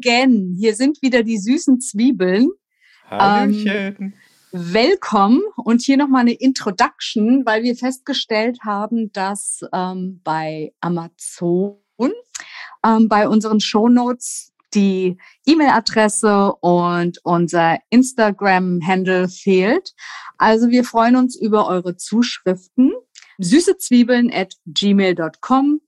again. Hier sind wieder die süßen Zwiebeln. Hallöchen. Ähm, Willkommen und hier nochmal eine Introduction, weil wir festgestellt haben, dass ähm, bei Amazon ähm, bei unseren Shownotes die E-Mail-Adresse und unser Instagram-Handle fehlt. Also wir freuen uns über eure Zuschriften. Süßezwiebeln at gmail.com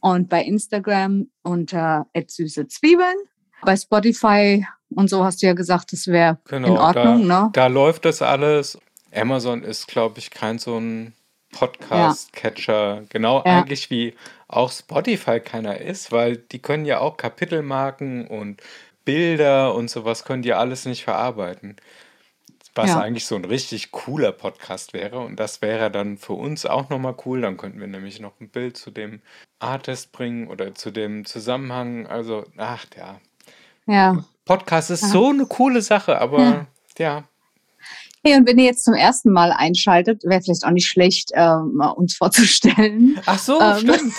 und bei Instagram unter süßezwiebeln. Bei Spotify und so hast du ja gesagt, das wäre genau, in Ordnung. Da, ne? da läuft das alles. Amazon ist, glaube ich, kein so ein Podcast-Catcher. Ja. Genau ja. eigentlich wie auch Spotify keiner ist, weil die können ja auch Kapitelmarken und Bilder und sowas können die alles nicht verarbeiten was ja. eigentlich so ein richtig cooler Podcast wäre. Und das wäre dann für uns auch nochmal cool. Dann könnten wir nämlich noch ein Bild zu dem Artist bringen oder zu dem Zusammenhang. Also, ach ja. Ja. Podcast ist ja. so eine coole Sache, aber ja. ja. Hey, und wenn ihr jetzt zum ersten Mal einschaltet, wäre vielleicht auch nicht schlecht, ähm, uns vorzustellen. Ach so, ähm, stimmt.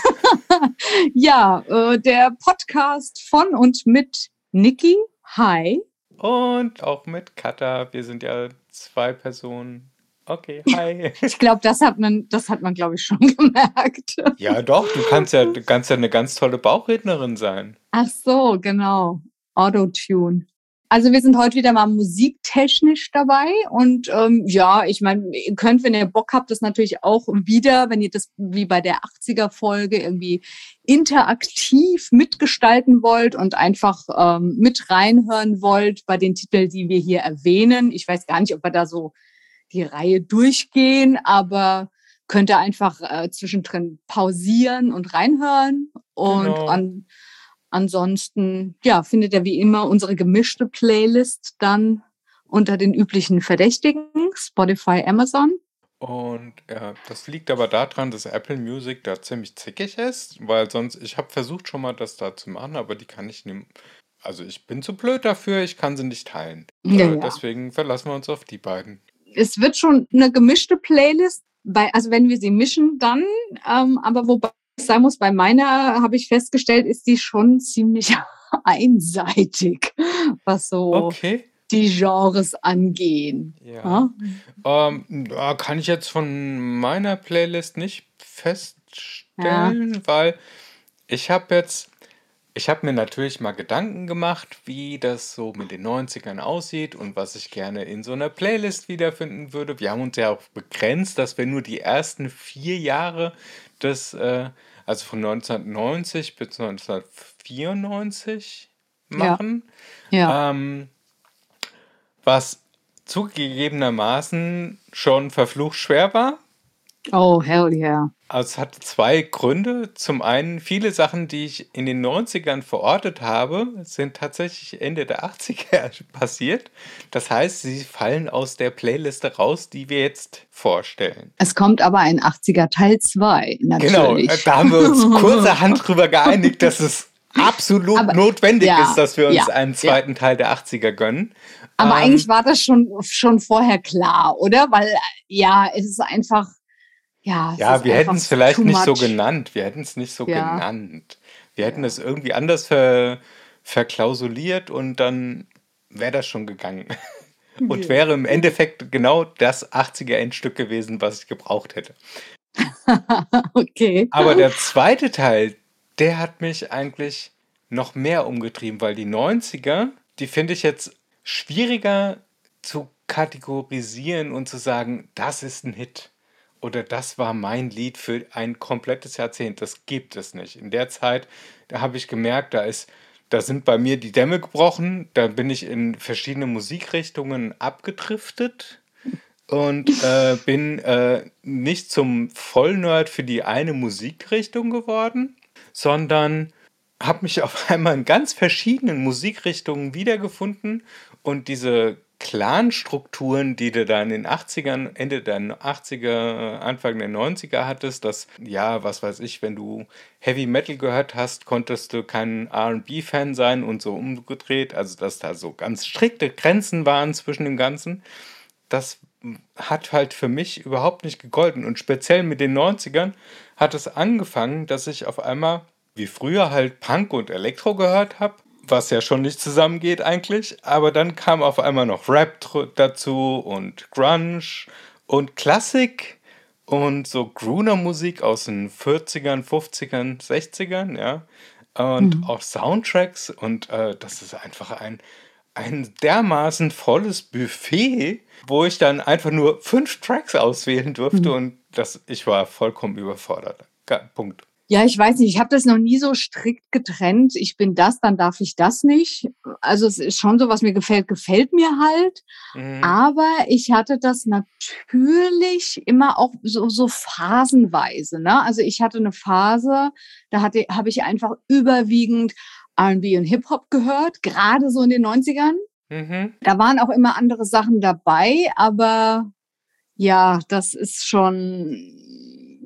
ja, äh, der Podcast von und mit Niki. Hi. Und auch mit Kata. Wir sind ja zwei Personen. Okay, hi. Ich glaube, das hat man, das hat man, glaube ich, schon gemerkt. Ja, doch, du kannst ja, du kannst ja eine ganz tolle Bauchrednerin sein. Ach so, genau. Autotune. Also wir sind heute wieder mal musiktechnisch dabei und ähm, ja, ich meine, ihr könnt, wenn ihr Bock habt, das natürlich auch wieder, wenn ihr das wie bei der 80er Folge irgendwie interaktiv mitgestalten wollt und einfach ähm, mit reinhören wollt bei den Titeln, die wir hier erwähnen. Ich weiß gar nicht, ob wir da so die Reihe durchgehen, aber könnt ihr einfach äh, zwischendrin pausieren und reinhören und genau. an Ansonsten, ja, findet ihr wie immer unsere gemischte Playlist dann unter den üblichen Verdächtigen, Spotify, Amazon. Und ja, das liegt aber daran, dass Apple Music da ziemlich zickig ist, weil sonst, ich habe versucht schon mal das da zu machen, aber die kann ich nicht, also ich bin zu blöd dafür, ich kann sie nicht teilen. Ja, äh, ja. Deswegen verlassen wir uns auf die beiden. Es wird schon eine gemischte Playlist, bei, also wenn wir sie mischen, dann, ähm, aber wobei sagen muss, bei meiner habe ich festgestellt, ist die schon ziemlich einseitig, was so okay. die Genres angehen. Ja. ja? Ähm, kann ich jetzt von meiner Playlist nicht feststellen, ja. weil ich habe jetzt ich habe mir natürlich mal Gedanken gemacht, wie das so mit den 90ern aussieht und was ich gerne in so einer Playlist wiederfinden würde. Wir haben uns ja auch begrenzt, dass wir nur die ersten vier Jahre des, äh, also von 1990 bis 1994 machen. Ja. ja. Ähm, was zugegebenermaßen schon verflucht schwer war. Oh, hell yeah. Also es hat zwei Gründe. Zum einen, viele Sachen, die ich in den 90ern verortet habe, sind tatsächlich Ende der 80er passiert. Das heißt, sie fallen aus der Playliste raus, die wir jetzt vorstellen. Es kommt aber ein 80er Teil 2, natürlich. Genau, da haben wir uns kurzerhand drüber geeinigt, dass es absolut aber, notwendig ja, ist, dass wir uns ja, einen zweiten ja. Teil der 80er gönnen. Aber ähm, eigentlich war das schon, schon vorher klar, oder? Weil ja, es ist einfach ja, ja wir hätten es vielleicht nicht so genannt. Wir hätten es nicht so ja. genannt. Wir hätten es irgendwie anders ver, verklausuliert und dann wäre das schon gegangen. Und wäre im Endeffekt genau das 80er Endstück gewesen, was ich gebraucht hätte. okay. Aber der zweite Teil, der hat mich eigentlich noch mehr umgetrieben, weil die 90er, die finde ich jetzt schwieriger zu kategorisieren und zu sagen, das ist ein Hit oder das war mein Lied für ein komplettes Jahrzehnt. Das gibt es nicht. In der Zeit, da habe ich gemerkt, da ist, da sind bei mir die Dämme gebrochen, da bin ich in verschiedene Musikrichtungen abgedriftet und äh, bin äh, nicht zum Vollnerd für die eine Musikrichtung geworden, sondern habe mich auf einmal in ganz verschiedenen Musikrichtungen wiedergefunden und diese Clan-Strukturen, die du da in den 80ern, Ende der 80er, Anfang der 90er hattest, dass, ja, was weiß ich, wenn du Heavy Metal gehört hast, konntest du kein RB-Fan sein und so umgedreht, also dass da so ganz strikte Grenzen waren zwischen dem Ganzen. Das hat halt für mich überhaupt nicht gegolten und speziell mit den 90ern hat es angefangen, dass ich auf einmal wie früher halt Punk und Elektro gehört habe was ja schon nicht zusammengeht eigentlich. Aber dann kam auf einmal noch Rap dazu und Grunge und Klassik und so Gruner-Musik aus den 40ern, 50ern, 60ern, ja. Und mhm. auch Soundtracks und äh, das ist einfach ein, ein dermaßen volles Buffet, wo ich dann einfach nur fünf Tracks auswählen durfte mhm. und das, ich war vollkommen überfordert. Punkt. Ja, ich weiß nicht, ich habe das noch nie so strikt getrennt. Ich bin das, dann darf ich das nicht. Also es ist schon so, was mir gefällt, gefällt mir halt. Mhm. Aber ich hatte das natürlich immer auch so, so phasenweise. Ne? Also ich hatte eine Phase, da hatte, habe ich einfach überwiegend RB und Hip-Hop gehört, gerade so in den 90ern. Mhm. Da waren auch immer andere Sachen dabei, aber ja, das ist schon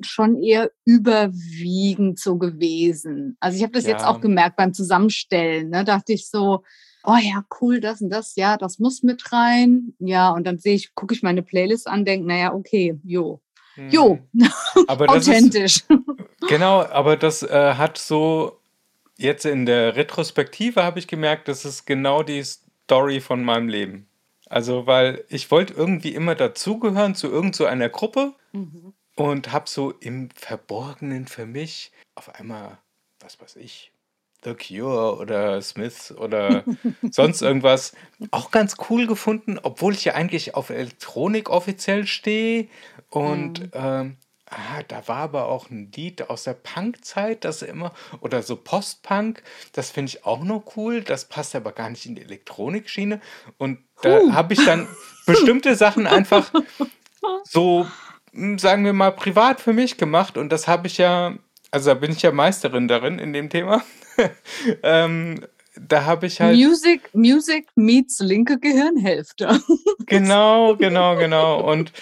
schon eher überwiegend so gewesen. Also ich habe das ja. jetzt auch gemerkt beim Zusammenstellen. Ne, dachte ich so, oh ja, cool, das und das, ja, das muss mit rein. Ja, und dann sehe ich, gucke ich meine Playlist an, denke, naja, okay, jo. Hm. Jo, aber authentisch. Ist, genau, aber das äh, hat so, jetzt in der Retrospektive habe ich gemerkt, das ist genau die Story von meinem Leben. Also, weil ich wollte irgendwie immer dazugehören zu irgendeiner so Gruppe. Mhm und habe so im Verborgenen für mich auf einmal, was weiß ich, The Cure oder Smith oder sonst irgendwas auch ganz cool gefunden, obwohl ich ja eigentlich auf Elektronik offiziell stehe. Und mhm. ähm, ah, da war aber auch ein Lied aus der Punk-Zeit, das immer, oder so Post-Punk, das finde ich auch noch cool. Das passt aber gar nicht in die Elektronikschiene. Und da habe ich dann bestimmte Sachen einfach so sagen wir mal, privat für mich gemacht und das habe ich ja, also da bin ich ja Meisterin darin in dem Thema. ähm, da habe ich halt. Music, Music meets linke Gehirnhälfte. genau, genau, genau. Und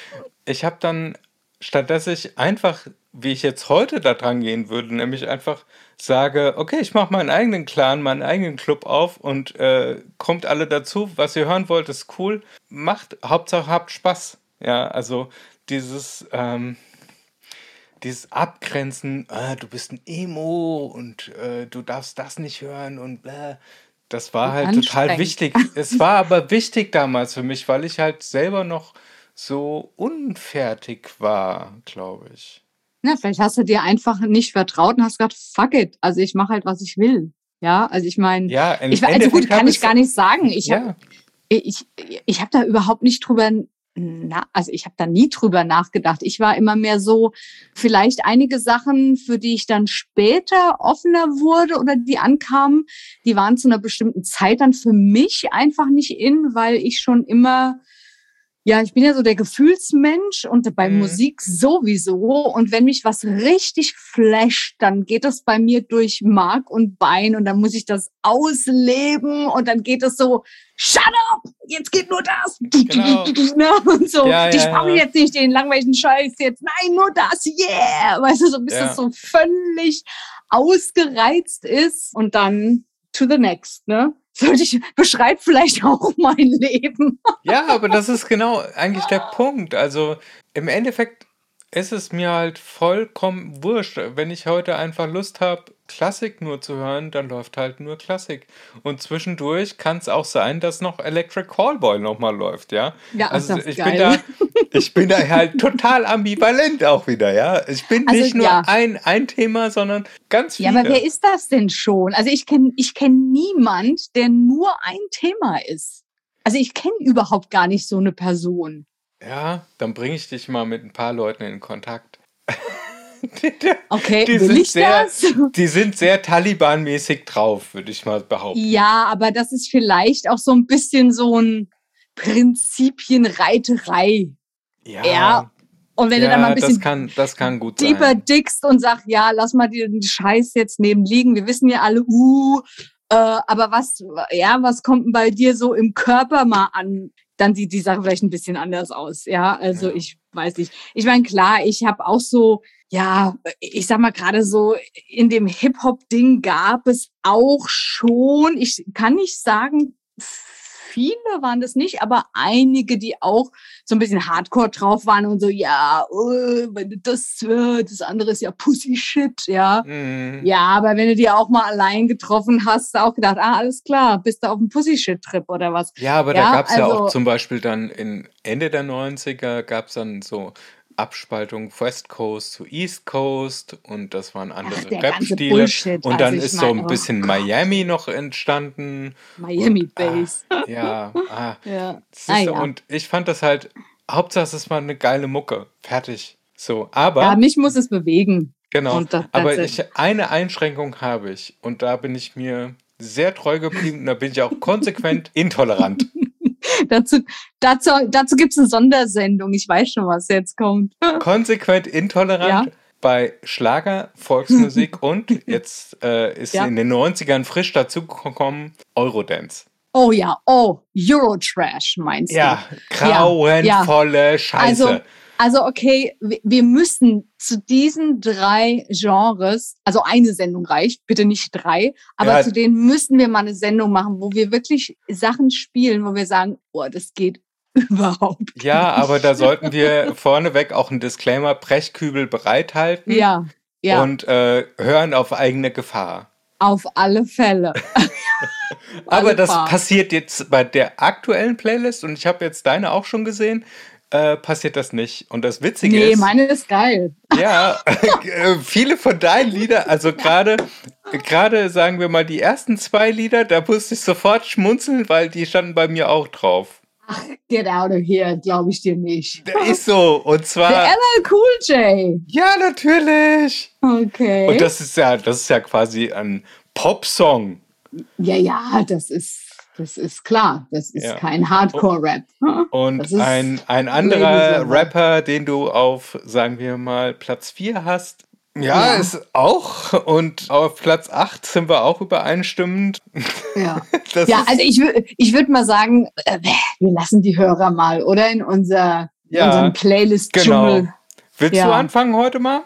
ich habe dann, statt dass ich einfach, wie ich jetzt heute da dran gehen würde, nämlich einfach sage, okay, ich mache meinen eigenen Clan, meinen eigenen Club auf und äh, kommt alle dazu, was ihr hören wollt, ist cool. Macht, Hauptsache habt Spaß. Ja, also dieses, ähm, dieses Abgrenzen, äh, du bist ein Emo und äh, du darfst das nicht hören und bläh. Das war halt total wichtig. es war aber wichtig damals für mich, weil ich halt selber noch so unfertig war, glaube ich. Na, vielleicht hast du dir einfach nicht vertraut und hast gesagt, fuck it, also ich mache halt, was ich will. Ja, also ich meine, ja, ich, also gut, kann ich gar nicht sagen. Ich ja. habe ich, ich hab da überhaupt nicht drüber na, also ich habe da nie drüber nachgedacht. Ich war immer mehr so, vielleicht einige Sachen, für die ich dann später offener wurde oder die ankamen, die waren zu einer bestimmten Zeit dann für mich einfach nicht in, weil ich schon immer ja, ich bin ja so der Gefühlsmensch und bei mhm. Musik sowieso. Und wenn mich was richtig flasht, dann geht das bei mir durch Mark und Bein und dann muss ich das ausleben und dann geht es so, shut up, jetzt geht nur das. Genau. Ne? und so, ja, ich brauche ja. jetzt nicht den langweiligen Scheiß jetzt, nein, nur das, yeah. Weißt du, so bis ja. das so völlig ausgereizt ist und dann to the next, ne? sollte ich, beschreibt vielleicht auch mein Leben. Ja, aber das ist genau eigentlich der Punkt. Also im Endeffekt ist es mir halt vollkommen wurscht. Wenn ich heute einfach Lust habe, Klassik nur zu hören, dann läuft halt nur Klassik. Und zwischendurch kann es auch sein, dass noch Electric Callboy nochmal läuft, ja? Ja, also ich geil. bin da, ich bin da halt total ambivalent auch wieder, ja? Ich bin also, nicht nur ja. ein, ein Thema, sondern ganz viele. Ja, aber wer ist das denn schon? Also ich kenne ich kenn niemand, der nur ein Thema ist. Also ich kenne überhaupt gar nicht so eine Person. Ja, dann bringe ich dich mal mit ein paar Leuten in Kontakt. Okay, die will ich sehr, das? Die sind sehr Taliban-mäßig drauf, würde ich mal behaupten. Ja, aber das ist vielleicht auch so ein bisschen so ein Prinzipienreiterei. Ja. ja. Und wenn ja, du dann mal ein bisschen das kann, das kann gut deeper sein. dickst und sagst, ja, lass mal den Scheiß jetzt neben liegen. Wir wissen ja alle, uh, äh, aber was, ja, was kommt denn bei dir so im Körper mal an? Dann sieht die Sache vielleicht ein bisschen anders aus. Ja, also ja. ich weiß nicht. Ich meine, klar, ich habe auch so ja, ich sag mal gerade so, in dem Hip-Hop-Ding gab es auch schon, ich kann nicht sagen viele waren das nicht, aber einige, die auch so ein bisschen Hardcore drauf waren und so, ja, oh, wenn du das, äh, das andere ist ja Pussy Shit, ja. Mhm. Ja, aber wenn du die auch mal allein getroffen hast, auch gedacht, ah, alles klar, bist du auf dem Pussy Shit Trip oder was? Ja, aber Ja, da gab es ja auch also- zum Beispiel dann in Ende der 90er gab es dann so Abspaltung West Coast zu East Coast und das waren andere Rap-Stile. Und Also dann ich ist so mein, ein oh bisschen Miami noch entstanden. Miami Und, ah, Bass. Ja, ah, Ja. siehst du, Ah, ja. und ich fand das halt, Hauptsache es war eine geile Mucke. Fertig. So, aber, ja, mich muss es bewegen. genau, das- aber ich, eine Einschränkung habe ich und da bin ich mir sehr treu geblieben und da bin ich auch konsequent intolerant. dazu dazu, dazu gibt es eine Sondersendung. Ich weiß schon, was jetzt kommt. konsequent intolerant Ja. bei Schlager, Volksmusik und jetzt äh, ist Ja. in den 90ern frisch dazugekommen Eurodance. Oh ja, oh, Eurotrash meinst Ja, du? grauenvolle Scheiße. Also, also okay, wir- müssen zu diesen drei Genres, also eine Sendung reicht, bitte nicht drei, aber Ja. zu denen müssen wir mal eine Sendung machen, wo wir wirklich Sachen spielen, wo wir sagen, oh, das geht überhaupt. ja, aber da sollten wir vorneweg auch einen Disclaimer Brechkübel bereithalten Ja, ja, und äh, hören auf eigene Gefahr. auf alle Fälle. Aber Alle das passiert jetzt bei der aktuellen Playlist und ich habe jetzt deine auch schon gesehen. Äh, passiert das nicht. Und das Witzige Nee, ist, meine ist geil. Ja, äh, viele von deinen Liedern, also gerade, gerade sagen wir mal die ersten zwei Lieder, da musste ich sofort schmunzeln, weil die standen bei mir auch drauf. Get out of here, glaube ich dir nicht. Der ist so, und Der zwar, LL Cool J. ja, natürlich. Okay. Und das ist ja, das ist ja quasi ein Popsong. ja, ja, das ist, das ist klar. Das ist Ja. kein Hardcore-Rap. Und Das ist ein, ein anderer. Rapper, den du auf, sagen wir mal, Platz 4 hast. Ja, Ja. ist auch. Und auf Platz 8 sind wir auch übereinstimmend. Ja. Ja, also ich, ich würde mal sagen, äh, wir lassen die Hörer mal, oder? In unser, Ja, unseren Playlist-Dschungel. genau. Willst Ja. du anfangen heute mal?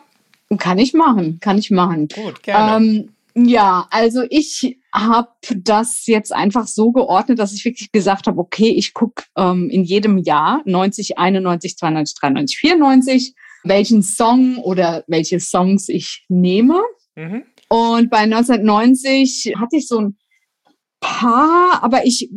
Kann ich machen, kann ich machen. Gut, gerne. Ähm, ja, also ich habe das jetzt einfach so geordnet, dass ich wirklich gesagt habe, okay, ich gucke ähm, in jedem Jahr 90, 91, 92, 93, 94, welchen Song oder welche Songs ich nehme. mhm. Und bei 1990 hatte ich so ein paar, aber ich,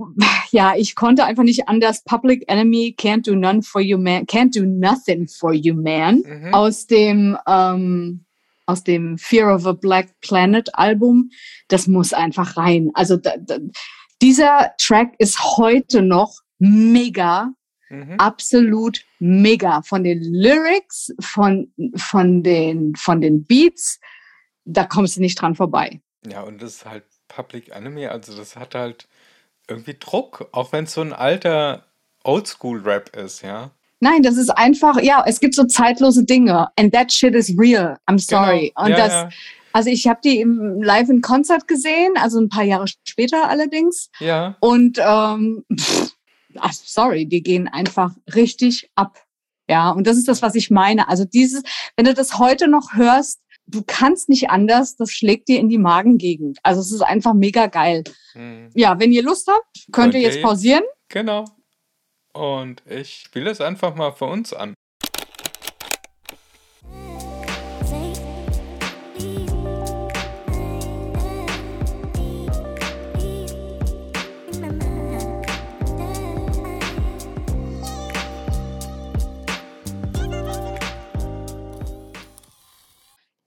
ja, ich konnte einfach nicht anders. Public Enemy, Can't Do None for You Man, Can't Do Nothing for You Man Mhm. aus dem ähm, aus dem Fear of a Black Planet Album. Das muss einfach rein. Also da, da, dieser Track ist heute noch mega Mhm. absolut mega. Von den Lyrics, von, von, den, von den Beats, da kommst du nicht dran vorbei. Ja, und das ist halt Public Enemy, also das hat halt irgendwie Druck, auch wenn es so ein alter Oldschool-Rap ist, ja. Nein, das ist einfach, ja, es gibt so zeitlose Dinge. And that shit is real. I'm sorry. Genau. Und ja, das, ja, also ich habe die im, live in Konzert gesehen, also ein paar Jahre später allerdings. ja. Und ähm, pff, sorry, die gehen einfach richtig ab. Ja, und das ist das, was ich meine. Also dieses, wenn du das heute noch hörst, du kannst nicht anders, das schlägt dir in die Magengegend. Also es ist einfach mega geil. Mhm. Ja, wenn ihr Lust habt, könnt Könnt ihr jetzt- pausieren. Genau. Und ich spiele es einfach mal für uns an.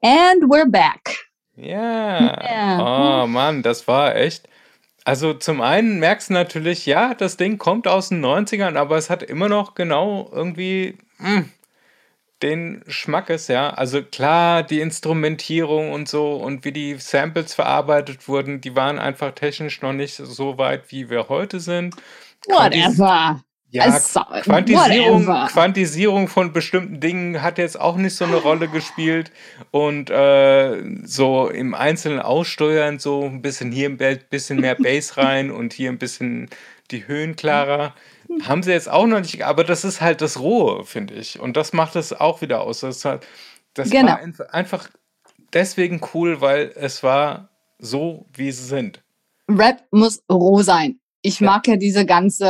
And we're back. Ja. Ja. Oh Mann, das war echt. Also zum einen merkst du natürlich, ja, das Ding kommt aus den 90ern, aber es hat immer noch genau irgendwie mh, den Schmackes, ja. Also klar, die Instrumentierung und so und wie die Samples verarbeitet wurden, die waren einfach technisch noch nicht so weit, wie wir heute sind. Whatever. Ja, Also, Quantisierung. Quantisierung von bestimmten Dingen hat jetzt auch nicht so eine Rolle gespielt. Und äh, so im Einzelnen aussteuern, so ein bisschen hier ein bisschen mehr Bass rein und hier ein bisschen die Höhen klarer. Haben sie jetzt auch noch nicht, aber das ist halt das Rohe, finde ich. Und das macht es auch wieder aus. Das, hat, das Genau. war einf- einfach deswegen cool, weil es war so, wie sie sind. Rap muss roh sein. Ich mag ja diese ganze,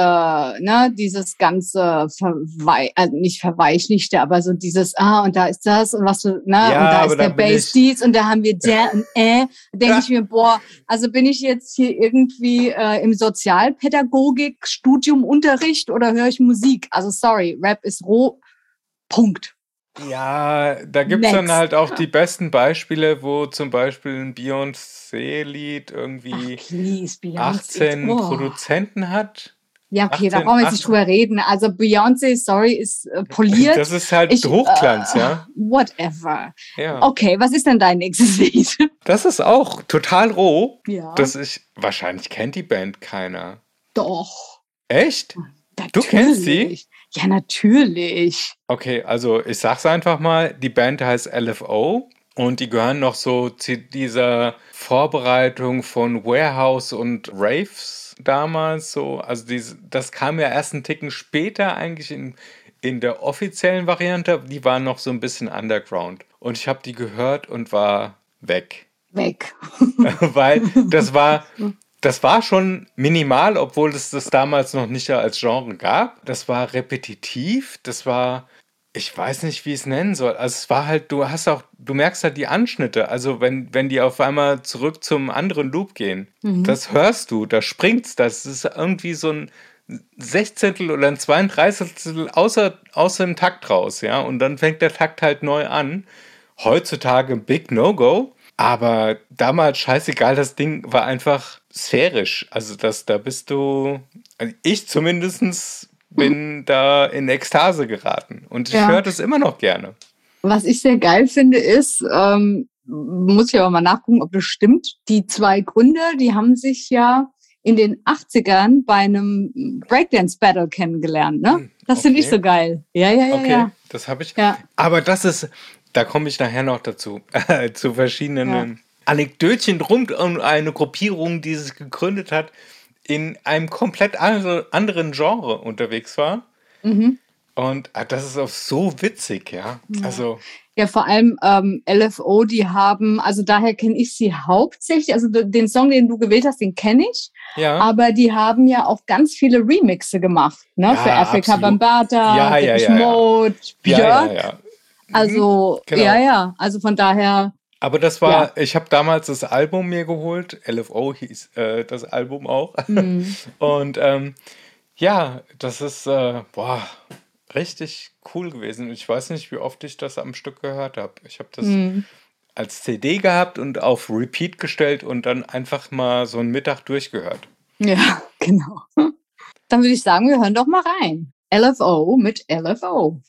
ne, dieses ganze Verwei äh, nicht verweichlichte, aber so dieses, ah, und da ist das und was du, ne, Ja, und da ist der Bass dies und da haben wir der und äh, denke Ja. ich mir, boah, also bin ich jetzt hier irgendwie äh, im Sozialpädagogik-Studiumunterricht oder höre ich Musik? Also sorry, Rap ist roh. Punkt. Ja, da gibt es dann halt auch die besten Beispiele, wo zum Beispiel ein Beyoncé-Lied irgendwie Ach, please, Beyoncé. 18 oh. Produzenten hat. Ja, okay, da 18, brauchen wir jetzt nicht 18. drüber reden. Also Beyoncé, sorry, ist äh, poliert. Das ist halt Ich, Hochglanz, äh, ja. Whatever. ja. Okay, was ist denn dein nächstes Lied? Das ist auch total roh. Ja. Das ich, wahrscheinlich kennt die Band keiner. Doch. Echt? Du kennst die? Ja, natürlich. Okay, also ich sag's einfach mal, die Band heißt LFO und die gehören noch so zu dieser Vorbereitung von Warehouse und Raves damals so. Also diese, das kam ja erst einen Ticken später eigentlich in, in der offiziellen Variante. Die waren noch so ein bisschen underground. Und ich habe die gehört und war weg. Weg. Weil das war, das war schon minimal, obwohl es das damals noch nicht als Genre gab. Das war repetitiv, das war, ich weiß nicht, wie ich es nennen soll. Also es war halt, du hast auch, du merkst halt die Anschnitte. Also wenn, wenn die auf einmal zurück zum anderen Loop gehen, das hörst du, da springt's, das ist irgendwie so ein Sechzehntel oder ein Zweiunddreißigstel außer, außer dem Takt raus, ja. Und dann fängt der Takt halt neu an. Heutzutage ein Big No-Go. Aber damals scheißegal, das Ding war einfach sphärisch. Also das, da bist du, also ich zumindest bin da in Ekstase geraten. Und ich Ja. höre das immer noch gerne. Was ich sehr geil finde, ist, ähm, muss ich aber mal nachgucken, ob das stimmt. Die zwei Gründer, die haben sich ja in den 80ern bei einem Breakdance-Battle kennengelernt, ne? Hm, Das finde ich okay. so geil. Ja, ja, ja, Okay, ja. das habe ich. Ja. Aber das ist, da komme ich nachher noch dazu, zu verschiedenen Ja. Anekdötchen rund um eine Gruppierung, die sich gegründet hat, in einem komplett andere, anderen Genre unterwegs war. Mhm. Und ah, das ist auch so witzig, ja. Also, Ja, vor allem ähm, LFO, die haben, also daher kenne ich sie hauptsächlich, also den Song, den du gewählt hast, den kenne ich, ja. aber die haben ja auch ganz viele Remixe gemacht, ne? Ja, Für Afrika absolut. Bambata, Ja, ja, ja, ja. Mode, ja, Björk. Ja, ja. Also, genau. ja, ja, also von daher, Aber das war, ich habe damals das Album mir geholt. LFO hieß äh, das Album auch. hm, Und ähm, ja, das ist, äh, boah, richtig cool gewesen. Ich weiß nicht, wie oft ich das am Stück gehört habe. Ich habe das hm. als CD gehabt und auf Repeat gestellt und dann einfach mal so einen Mittag durchgehört. ja, genau. Dann würde ich sagen, wir hören doch mal rein. LFO mit LFO.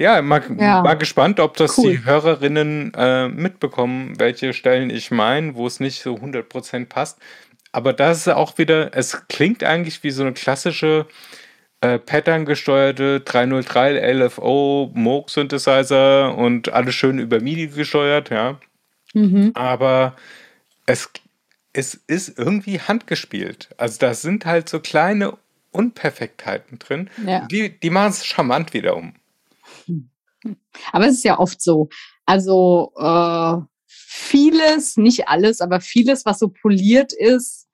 Ja, mal, Ja. mal gespannt, ob das Cool. die Hörerinnen äh, mitbekommen, welche Stellen ich meine, wo es nicht so 100% passt. Aber das ist auch wieder, es klingt eigentlich wie so eine klassische äh, Pattern-gesteuerte 303 LFO Moog Synthesizer und alles schön über MIDI gesteuert, ja. Mhm. Aber es, es ist irgendwie handgespielt. Also da sind halt so kleine Unperfektheiten drin. Ja. Die, die machen es charmant wiederum. Aber es ist ja oft so. Also äh, vieles, nicht alles, aber vieles, was so poliert ist,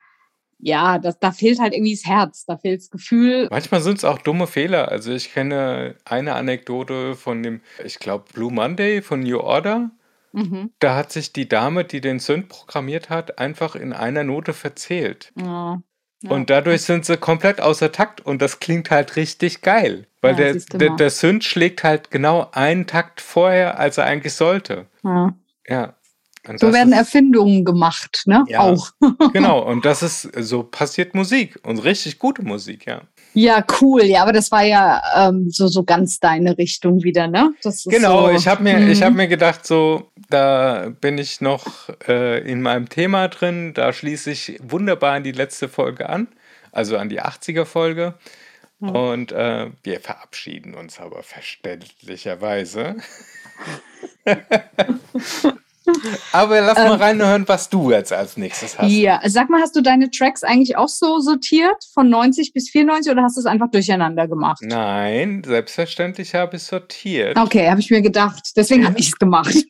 ja, das, da fehlt halt irgendwie das Herz, da fehlt das Gefühl. Manchmal sind es auch dumme Fehler. Also ich kenne eine Anekdote von dem, ich glaube, Blue Monday von New Order. Mhm. Da hat sich die Dame, die den Synth programmiert hat, einfach in einer Note verzählt. Ja. Ja. Und dadurch sind sie komplett außer Takt und das klingt halt richtig geil. Weil Ja, der, der, der Synth schlägt halt genau einen Takt vorher, als er eigentlich sollte. ja. Ja. So werden ist, Erfindungen gemacht, ne? Ja. Auch. Genau, und das ist, so passiert Musik und richtig gute Musik, ja. Ja, cool. Ja, aber das war ja ähm, so, so ganz deine Richtung wieder, ne? Genau, so, ich habe mir, Mhm. ich hab mir gedacht, so, da bin ich noch äh, in meinem Thema drin, da schließe ich wunderbar an die letzte Folge an, also an die 80er-Folge. Und äh, wir verabschieden uns aber verständlicherweise. Aber lass mal ähm, reinhören, was du jetzt als nächstes hast. Ja, sag mal, hast du deine Tracks eigentlich auch so sortiert, von 90 bis 94, oder hast du es einfach durcheinander gemacht? Nein, selbstverständlich habe ich sortiert. Okay, habe ich mir gedacht. Deswegen habe ich es gemacht.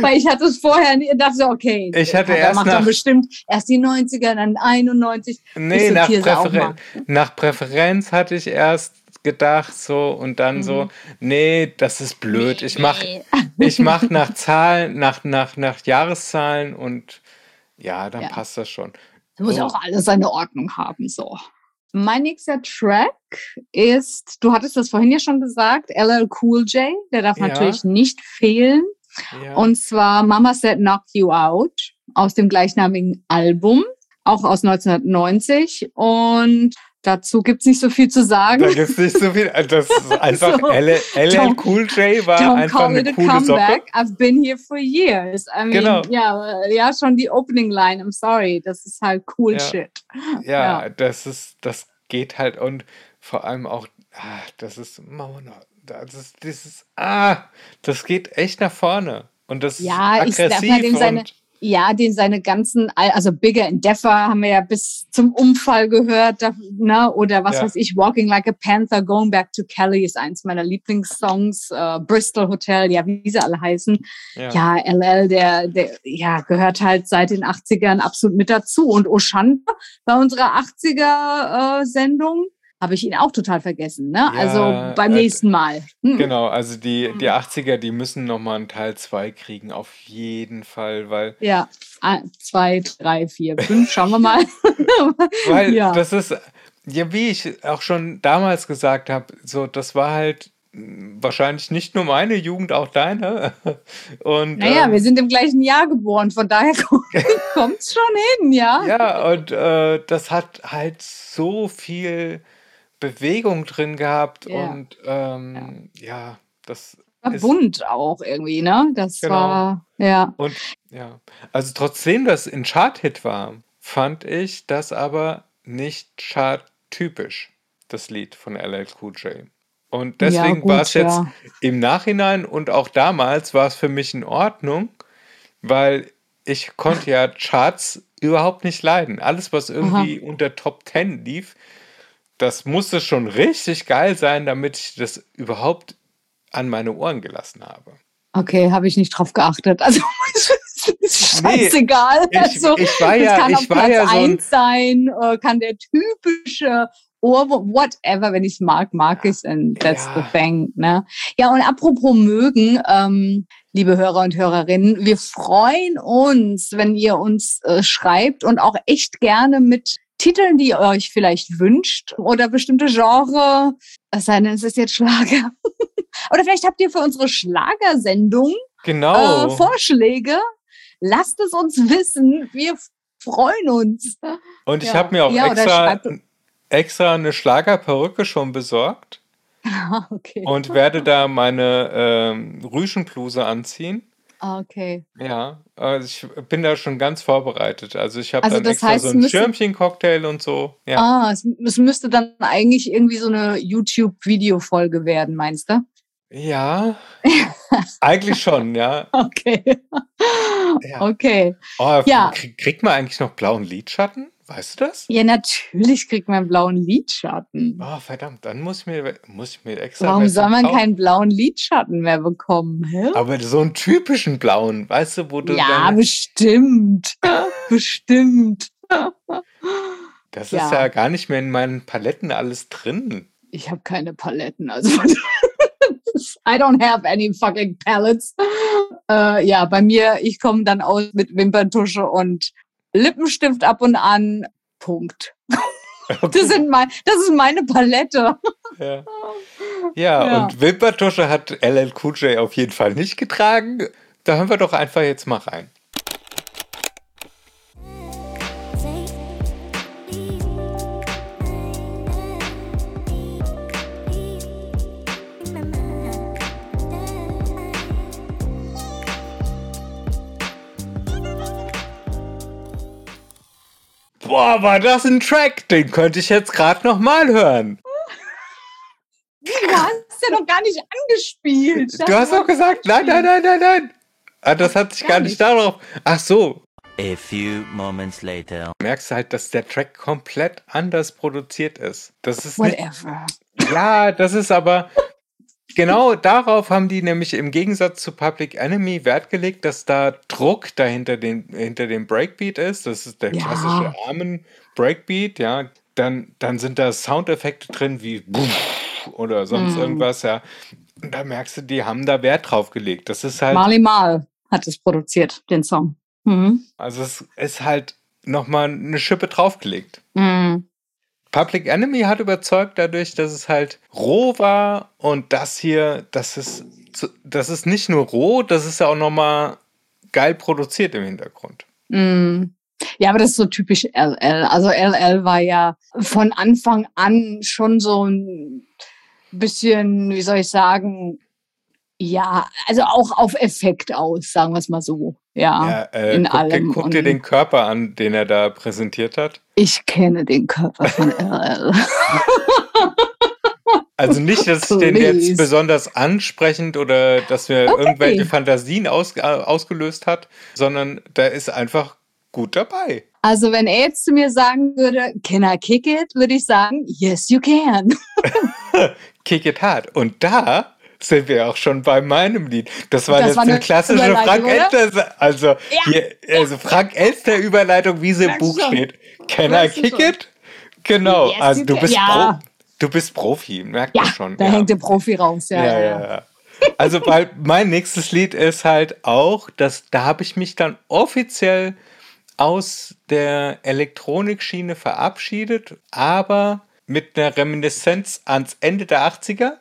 Weil ich hatte es vorher nie, dachte, okay, ich hatte erst macht nach, dann bestimmt erst die 90er, dann 91. Nee, nach, Präferen nach Präferenz hatte ich erst gedacht so und dann mhm. so, nee, das ist blöd. Nee, ich mach, nee. ich mach nach Zahlen, nach, nach, nach Jahreszahlen und ja, dann ja. passt das schon. Du musst oh. auch alles seine Ordnung haben, so. Mein nächster Track ist, du hattest das vorhin ja schon gesagt, LL Cool J, der darf ja. natürlich nicht fehlen. Ja. Und zwar Mama Said Knock You Out aus dem gleichnamigen Album, auch aus 1990. Und Dazu gibt es nicht so viel zu sagen. Da gibt es nicht so viel. Das ist einfach so, LL, Cool J war don't einfach call eine it a coole comeback. Socke. I've been here for years. I mean, genau. ja, ja, schon die Opening Line. I'm sorry, das ist halt cool ja. shit. Ja, ja, das ist, das geht halt und vor allem auch, ah, das ist, das ist, dieses, ah, das geht echt nach vorne und das ja, ist aggressiv ich darf halt seine, ja, den seine ganzen, also Bigger Endeavor haben wir ja bis zum Umfall gehört, ne? oder was ja. weiß ich, Walking Like a Panther, Going Back to Kelly ist eins meiner Lieblingssongs, äh, Bristol Hotel, ja, wie sie alle heißen. Ja, ja LL, der, der, ja, gehört halt seit den 80ern absolut mit dazu. Und Oshanda bei unserer 80er-Sendung, äh, habe ich ihn auch total vergessen. Ne? Ja, also beim äh, nächsten Mal. Hm. Genau, also die, die 80er, die müssen nochmal einen Teil 2 kriegen, auf jeden Fall, weil. Ja, zwei, drei, vier, fünf, schauen wir mal. weil ja. das ist, ja, wie ich auch schon damals gesagt habe, so, das war halt wahrscheinlich nicht nur meine Jugend, auch deine. Und, naja, ähm, wir sind im gleichen Jahr geboren, von daher kommt es schon hin, ja. Ja, und äh, das hat halt so viel Bewegung drin gehabt ja. und ähm, ja. ja. das war bunt auch irgendwie, ne? Das genau. war, ja. Und ja, also trotzdem das ein Chart-Hit war, fand ich das aber nicht charttypisch, das Lied von LL Cool J. Und deswegen ja, war es jetzt ja. im Nachhinein und auch damals war es für mich in Ordnung, weil ich konnte ja Charts überhaupt nicht leiden. Alles, was irgendwie Aha. unter Top 10 lief, das musste schon richtig geil sein, damit ich das überhaupt an meine Ohren gelassen habe. Okay, habe ich nicht drauf geachtet. Also ist scheißegal. Nee, ich, also, ich war ja, kann ich auf Platz ja so ein sein, äh, kann der typische Ohrwurm, whatever, wenn ich es mag, mag ich es and that's ja. the thing. Ne? Ja, und apropos mögen, ähm, liebe Hörer und Hörerinnen, wir freuen uns, wenn ihr uns äh, schreibt und auch echt gerne mit Titeln, die ihr euch vielleicht wünscht oder bestimmte Genre, es sei denn, es ist jetzt Schlager. oder vielleicht habt ihr für unsere Schlagersendung genau. äh, Vorschläge. Lasst es uns wissen. Wir freuen uns. Und ich ja. habe mir auch ja, extra, extra eine Schlagerperücke schon besorgt. okay. Und werde da meine ähm, Rüschenbluse anziehen. Ah, okay. Ja, also ich bin da schon ganz vorbereitet. Also ich habe also dann extra heißt, so ein Schirmchen-Cocktail und so. Ja. Ah, es, es müsste dann eigentlich irgendwie so eine YouTube-Video-Folge werden, meinst du? Ja, eigentlich schon, ja. Okay. Ja. Okay. Oh, ja. Kriegt man eigentlich noch blauen Lidschatten? Weißt du das? Ja, natürlich kriegt man einen blauen Lidschatten. Oh, verdammt, dann muss ich mir, muss ich mir extra. Warum soll man kaufen? keinen blauen Lidschatten mehr bekommen? Hä? Aber so einen typischen blauen, weißt du, wo du. Ja, bestimmt. bestimmt. Das ja. ist ja gar nicht mehr in meinen Paletten alles drin. Ich habe keine Paletten, also. I don't have any fucking palettes. Äh, ja, bei mir, ich komme dann aus mit Wimperntusche und Lippenstift ab und an. Punkt. Okay. Das, sind mein, das ist meine Palette. Ja. Ja, ja, und Wimperntusche hat LL Cool J auf jeden Fall nicht getragen. Da hören wir doch einfach jetzt mal rein. Boah, war das ein Track? Den könnte ich jetzt gerade noch mal hören. Du hast ja noch gar nicht angespielt. du hast doch gesagt, nein, nein, nein, nein, nein. Ah, das hat sich gar, gar nicht darauf. Ach so. A few moments later. Du merkst halt, dass der Track komplett anders produziert ist. Das ist Whatever. Nicht, ja, das ist aber genau darauf haben die nämlich im Gegensatz zu Public Enemy Wert gelegt, dass da Druck dahinter den, hinter dem Breakbeat ist. Das ist der Ja. klassische armen Breakbeat, ja. Dann, dann sind da Soundeffekte drin wie oder sonst Mhm. irgendwas, ja. Und da merkst du, die haben da Wert drauf gelegt. Das ist halt, Marley Marl hat es produziert, den Song. Mhm. also es ist halt nochmal eine Schippe draufgelegt. Mhm. Public Enemy hat überzeugt dadurch, dass es halt roh war und das hier, das ist, das ist nicht nur roh, das ist ja auch nochmal geil produziert im Hintergrund. Mm. Ja, aber das ist so typisch LL. Also LL war ja von Anfang an schon so ein bisschen, wie soll ich sagen, ja, also auch auf Effekt aus, sagen wir es mal so. Ja, Ja, äh, in guck, dir, allem. guck dir den Körper an, den er da präsentiert hat. ich kenne den Körper von LL. Also nicht, dass ich den jetzt besonders ansprechend oder dass mir Okay. irgendwelche Fantasien aus, äh, ausgelöst hat, sondern da ist einfach gut dabei. Also wenn er jetzt zu mir sagen würde, can I kick it, würde ich sagen, yes, you can. Kick it hard. Und da sind wir auch schon bei meinem Lied. Das war Das jetzt war eine klassische Frank? Elster. Also, hier, also Frank Elster Überleitung, wie sie im Buch schon. steht. Can I kick schon. it? Genau. Yes, also du bist, Ja. Pro, du bist Profi, merkt Ja, man schon. da ja. hängt der Profi raus. Ja, Ja, ja, ja. Also, weil mein nächstes Lied ist halt auch, dass da habe ich mich dann offiziell aus der Elektronikschiene verabschiedet, aber mit einer Reminiszenz ans Ende der 80er.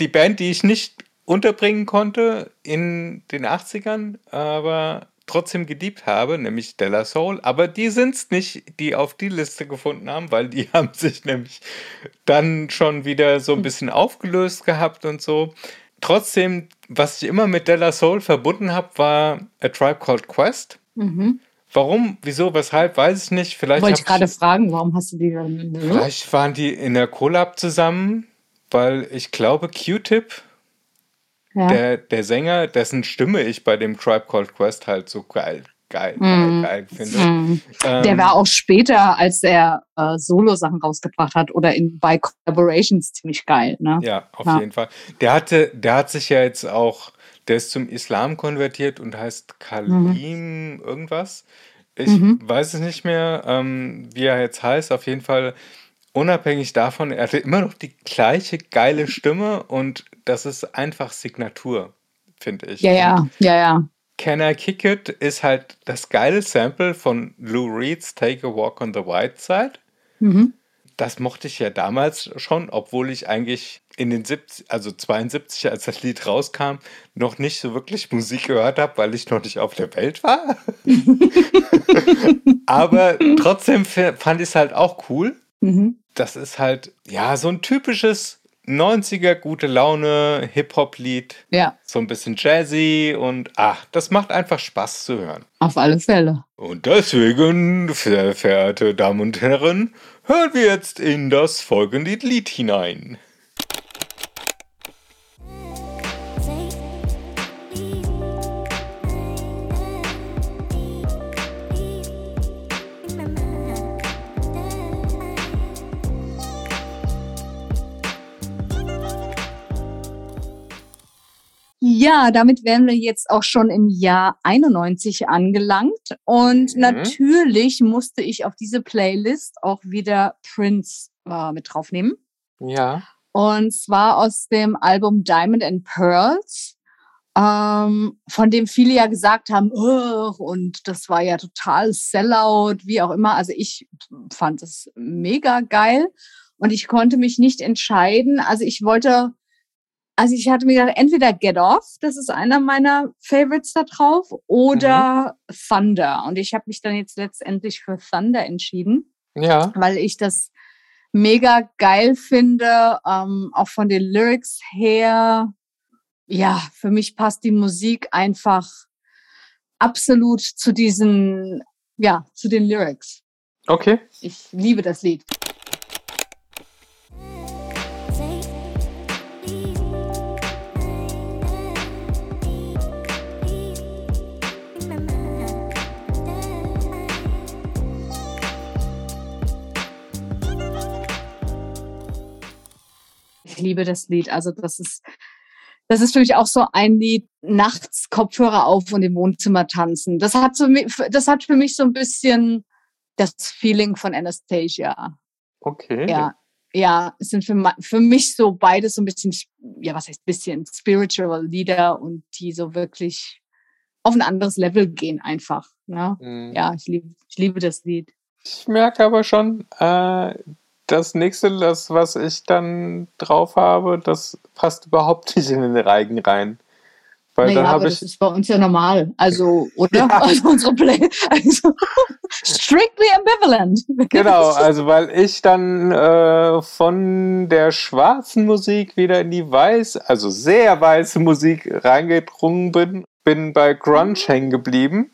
Die Band, die ich nicht unterbringen konnte in den 80ern, aber trotzdem geliebt habe, nämlich Della Soul. Aber die sind es nicht, die auf die Liste gefunden haben, weil die haben sich nämlich dann schon wieder so ein bisschen aufgelöst gehabt und so. Trotzdem, was ich immer mit Della Soul verbunden habe, war A Tribe Called Quest. Mhm. Warum, wieso, weshalb, weiß ich nicht. Vielleicht, Wollte ich gerade fragen, warum hast du die dann? vielleicht waren die in der Collab zusammen, weil ich glaube, Q-Tip, Ja. der, der Sänger, dessen Stimme ich bei dem Tribe Called Quest halt so geil, geil, Mhm. geil, geil finde. Mhm. Ähm, Der war auch später, als er äh, Solo-Sachen rausgebracht hat oder in bei Collaborations ziemlich geil. Ne? Ja, auf Ja. jeden Fall. Der hatte, der hat sich ja jetzt auch, der ist zum Islam konvertiert und heißt Kalim irgendwas. Ich Mhm. weiß es nicht mehr, ähm, wie er jetzt heißt. Auf jeden Fall, unabhängig davon, er hatte immer noch die gleiche geile Stimme und das ist einfach Signatur, finde ich. Ja, ja, ja, ja. Can I Kick It ist halt das geile Sample von Lou Reed's Take a Walk on the White Side. Mhm. Das mochte ich ja damals schon, obwohl ich eigentlich in den 70, also 72, als das Lied rauskam, noch nicht so wirklich Musik gehört habe, weil ich noch nicht auf der Welt war. Aber trotzdem fand ich es halt auch cool. Mhm. Das ist halt, ja, so ein typisches 90er gute Laune Hip-Hop-Lied. Ja, So ein bisschen jazzy und ach, das macht einfach Spaß zu hören. auf alle Fälle. Und deswegen, sehr verehrte Damen und Herren, hören wir jetzt in das folgende Lied hinein. Ja, damit wären wir jetzt auch schon im Jahr 91 angelangt. Und Mhm. natürlich musste ich auf diese Playlist auch wieder Prince äh, mit draufnehmen. Ja. Und zwar aus dem Album Diamond and Pearls, ähm, von dem viele ja gesagt haben, und das war ja total Sellout, wie auch immer. Also ich fand es mega geil und ich konnte mich nicht entscheiden. Also ich wollte, also ich hatte mir gedacht, entweder Get Off, das ist einer meiner Favorites da drauf, oder Thunder. Und ich habe mich dann jetzt letztendlich für Thunder entschieden Ja. weil ich das mega geil finde, ähm, auch von den Lyrics her. Ja, für mich passt die Musik einfach absolut zu diesen, ja, zu den Lyrics. Okay. Ich liebe das Lied. Liebe das Lied. Also das ist, das ist für mich auch so ein Lied, nachts Kopfhörer auf und im Wohnzimmer tanzen. Das hat, so, das hat für mich so ein bisschen das Feeling von Anastasia. Okay. Ja, ja, es sind für, für mich so beides so ein bisschen, ja, was heißt bisschen, spiritual Lieder und die so wirklich auf ein anderes Level gehen einfach. Ne? Mhm. Ja, ich liebe, ich liebe das Lied. Ich merke aber schon, äh, das nächste, das, was ich dann drauf habe, das passt überhaupt nicht in den Reigen rein. Weil naja, dann aber ich, das ist bei uns ja normal. Also, oder? Ja. Also unsere Play. Also, strictly ambivalent. Genau, also weil ich dann äh, von der schwarzen Musik wieder in die weiß, also sehr weiße Musik reingedrungen bin, bin bei Grunge hängen geblieben.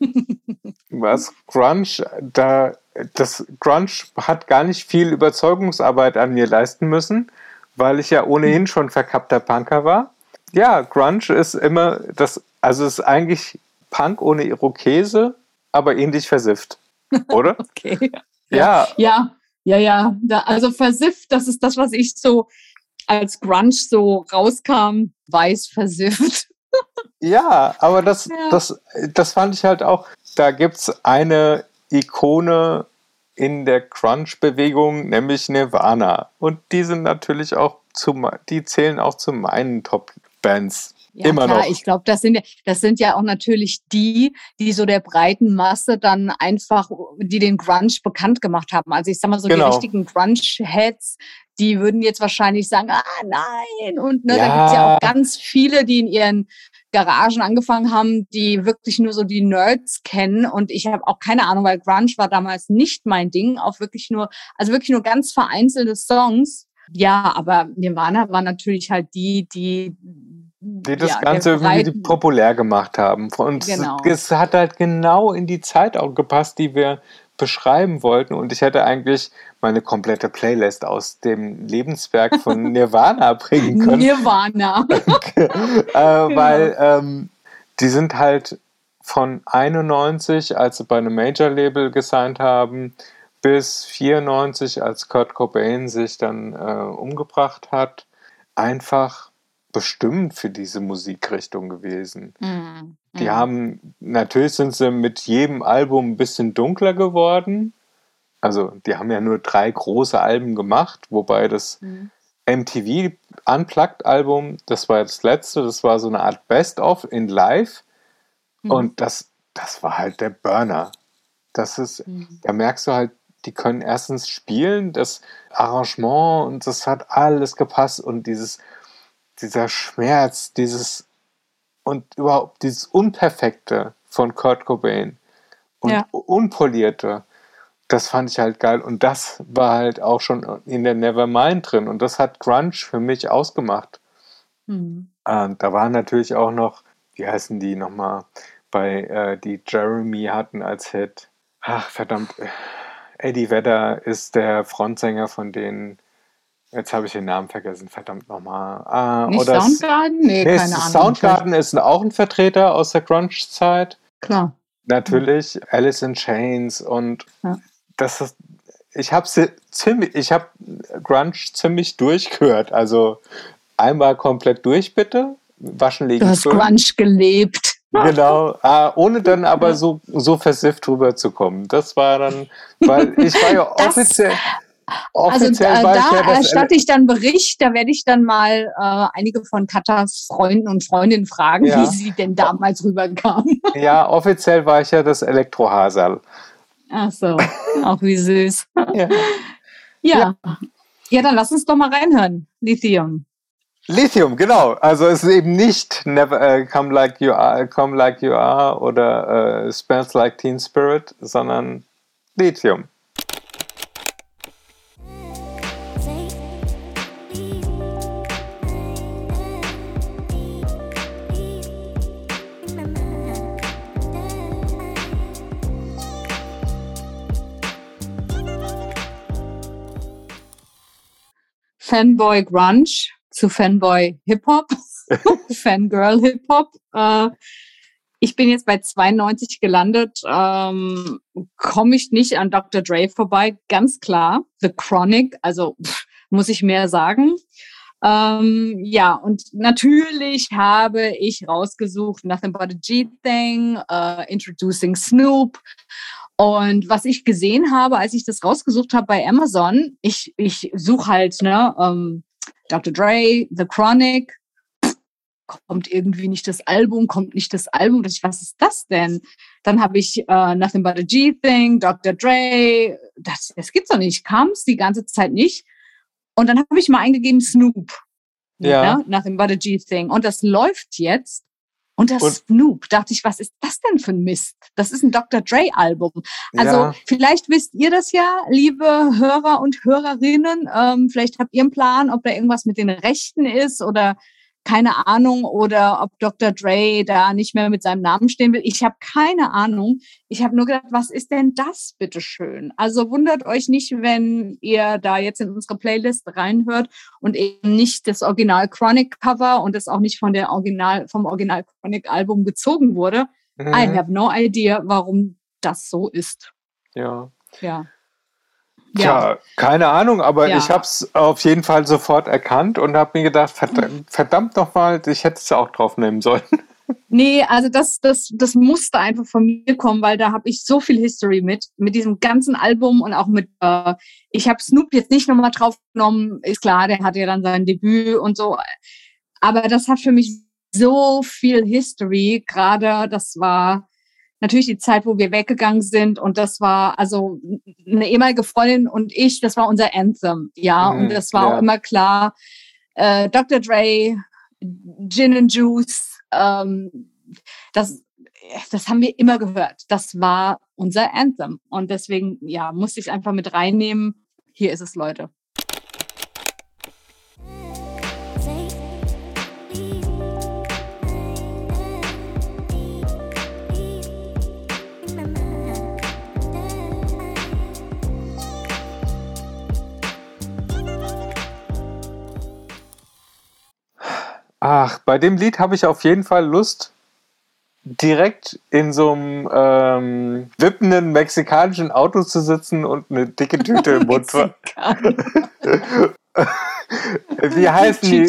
Was Grunge, da das Grunge hat gar nicht viel Überzeugungsarbeit an mir leisten müssen, weil ich ja ohnehin schon verkappter Punker war. Ja, Grunge ist immer das, also ist eigentlich Punk ohne Irokese, aber ähnlich versifft, oder? okay. Ja. Ja, ja, ja. Da, also versifft, das ist das, was ich so als Grunge so rauskam, weiß versifft. ja, aber das, ja. das, das fand ich halt auch. Da gibt es eine Ikone in der Crunch-Bewegung, nämlich Nirvana. Und die sind natürlich auch zu, die zählen auch zu meinen Top-Bands. Ja, Immer klar, noch. ich glaube, das sind, das sind ja auch natürlich die, die so der breiten Masse dann einfach, die den Grunge bekannt gemacht haben. Also ich sag mal so, genau. die richtigen Grunge-Heads, die würden jetzt wahrscheinlich sagen, ah nein. Und ne, ja. da gibt's ja auch ganz viele, die in ihren Garagen angefangen haben, die wirklich nur so die Nerds kennen. Und ich habe auch keine Ahnung, weil Grunge war damals nicht mein Ding, auch wirklich nur, also wirklich nur ganz vereinzelte Songs. Ja, aber Nirvana war natürlich halt die, die die das ja, Ganze irgendwie populär gemacht haben. Und genau. es, es, hat halt genau in die Zeit auch gepasst, die wir beschreiben wollten. Und ich hätte eigentlich meine komplette Playlist aus dem Lebenswerk von Nirvana bringen können. Nirvana. äh, genau. Weil ähm, die sind halt von 91, als sie bei einem Major-Label gesigned haben, bis 94, als Kurt Cobain sich dann äh, umgebracht hat, einfach bestimmt für diese Musikrichtung gewesen. Mhm. Die haben, natürlich sind sie mit jedem Album ein bisschen dunkler geworden. Also, die haben ja nur drei große Alben gemacht, wobei das mhm. MTV Unplugged Album, das war das letzte, das war so eine Art Best-of in Live. Mhm. Und das, das war halt der Burner. Das ist, mhm. da merkst du halt, die können erstens spielen, das Arrangement und das hat alles gepasst und dieses dieser Schmerz, dieses und überhaupt dieses Unperfekte von Kurt Cobain und ja. Unpolierte, das fand ich halt geil. Und das war halt auch schon in der Nevermind drin. Und das hat Grunge für mich ausgemacht. Mhm. Und da waren natürlich auch noch, wie heißen die nochmal, bei äh, die Jeremy hatten als Hit. Ach, verdammt. Eddie Vedder ist der Frontsänger von denen Jetzt habe ich den Namen vergessen, verdammt nochmal. Ah, Nicht oder Soundgarden? Nee, nee keine Ahnung. Soundgarden ist auch ein Vertreter aus der Grunge-Zeit. Klar. Natürlich, mhm. Alice in Chains und ja. das ist, ich habe ziemlich, ich habe Grunge ziemlich durchgehört. Also einmal komplett durch, bitte. Waschen legen. Du hast Grunge gelebt. Genau, ah, ohne dann aber so, so versifft rüberzukommen. Das war dann, weil ich war ja offiziell. Offiziell also äh, da ja erstatte ich dann Bericht, da werde ich dann mal äh, einige von Katas Freunden und Freundinnen fragen, ja. wie sie denn damals rüberkamen. Ja, offiziell war ich ja das Elektrohasal. Ach so, auch wie süß. ja. ja. Ja, dann lass uns doch mal reinhören. Lithium. Lithium, genau. Also es ist eben nicht Never uh, Come Like You Are, Come Like You Are oder uh, Smells Like Teen Spirit, sondern Lithium. Fanboy Grunge zu Fanboy Hip Hop, Fangirl Hip Hop. Äh, ich bin jetzt bei 92 gelandet, ähm, komme ich nicht an Dr. Dre vorbei, ganz klar. The Chronic, also pff, muss ich mehr sagen. Ähm, ja, und natürlich habe ich rausgesucht Nothing But a G-Thing, uh, Introducing Snoop. Und was ich gesehen habe, als ich das rausgesucht habe bei Amazon, ich, ich suche halt, ne, ähm, Dr. Dre, The Chronic, kommt irgendwie nicht das Album, kommt nicht das Album. Ich, was ist das denn? Dann habe ich uh, Nothing But a G-Thing, Dr. Dre, das, das gibt's doch nicht, kam es die ganze Zeit nicht. Und dann habe ich mal eingegeben Snoop. Ja. Ne? Nothing but a G-Thing. Und das läuft jetzt. Und das und Snoop, dachte ich, was ist das denn für ein Mist? Das ist ein Dr. Dre-Album. Also ja. vielleicht wisst ihr das ja, liebe Hörer und Hörerinnen. Ähm, vielleicht habt ihr einen Plan, ob da irgendwas mit den Rechten ist oder keine Ahnung oder ob Dr. Dre da nicht mehr mit seinem Namen stehen will. Ich habe keine Ahnung. Ich habe nur gedacht, was ist denn das, bitteschön? Also wundert euch nicht, wenn ihr da jetzt in unsere Playlist reinhört und eben nicht das Original Chronic Cover und das auch nicht von der Original, vom Original Chronic Album gezogen wurde. Mhm. I have no idea, warum das so ist. Ja. Ja. Ja, keine Ahnung, aber ja. ich habe es auf jeden Fall sofort erkannt und habe mir gedacht, verdammt, verdammt nochmal, ich hätte es auch drauf nehmen sollen. Nee, also das, das, das musste einfach von mir kommen, weil da habe ich so viel History mit, mit diesem ganzen Album und auch mit, äh, ich habe Snoop jetzt nicht nochmal draufgenommen, ist klar, der hatte ja dann sein Debüt und so, aber das hat für mich so viel History, gerade das war natürlich die Zeit, wo wir weggegangen sind und das war also eine ehemalige Freundin und ich, das war unser Anthem, ja, mhm, und das war ja. auch immer klar. Äh, Dr. Dre, Gin and Juice, ähm, das, das haben wir immer gehört. Das war unser Anthem und deswegen, ja, musste ich es einfach mit reinnehmen. Hier ist es, Leute. Ach, bei dem Lied habe ich auf jeden Fall Lust, direkt in so einem ähm, wippenden mexikanischen Auto zu sitzen und eine dicke Tüte im Mund zu wie heißen die?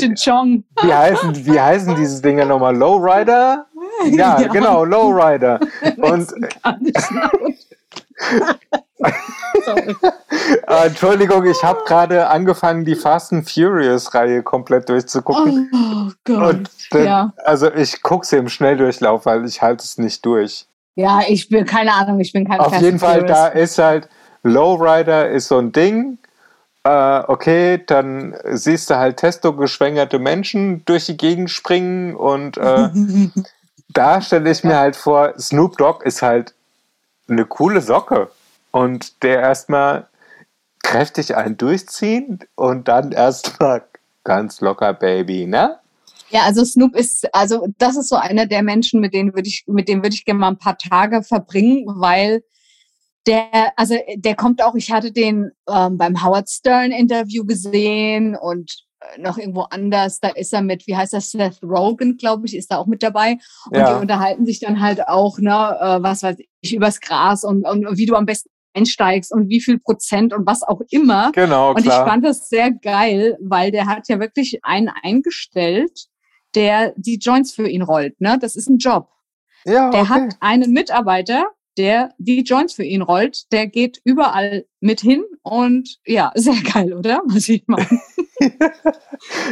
Wie heißen, wie heißen diese Dinger nochmal? Lowrider? Ja, ja, genau, Lowrider. Und äh, Entschuldigung, ich habe gerade angefangen, die Fast and Furious-Reihe komplett durchzugucken. Oh Gott. Dann, ja. Also ich gucke sie im Schnelldurchlauf, weil ich halte es nicht durch. Ja, ich bin keine Ahnung, ich bin kein Auf Fast jeden Fall, da ist halt Lowrider ist so ein Ding. Äh, okay, dann siehst du halt testo-geschwängerte Menschen durch die Gegend springen und äh, da stelle ich mir halt vor, Snoop Dogg ist halt eine coole Socke und der erstmal kräftig einen durchziehen und dann erstmal ganz locker Baby, ne? Ja, also Snoop ist, also das ist so einer der Menschen, mit denen würde ich, mit dem würde ich gerne mal ein paar Tage verbringen, weil der, also der kommt auch, ich hatte den ähm, beim Howard Stern Interview gesehen und äh, noch irgendwo anders, da ist er mit, wie heißt das, Seth Rogen, glaube ich, ist da auch mit dabei. Und ja. die unterhalten sich dann halt auch, ne, äh, was weiß ich, übers Gras und, und wie du am besten einsteigst und wie viel Prozent und was auch immer. Genau, und klar. ich fand das sehr geil, weil der hat ja wirklich einen eingestellt, der die Joints für ihn rollt. Ne? Das ist ein Job. Ja, der okay. hat einen Mitarbeiter, der die Joints für ihn rollt. Der geht überall mit hin und ja, sehr geil, oder? Was ich meine.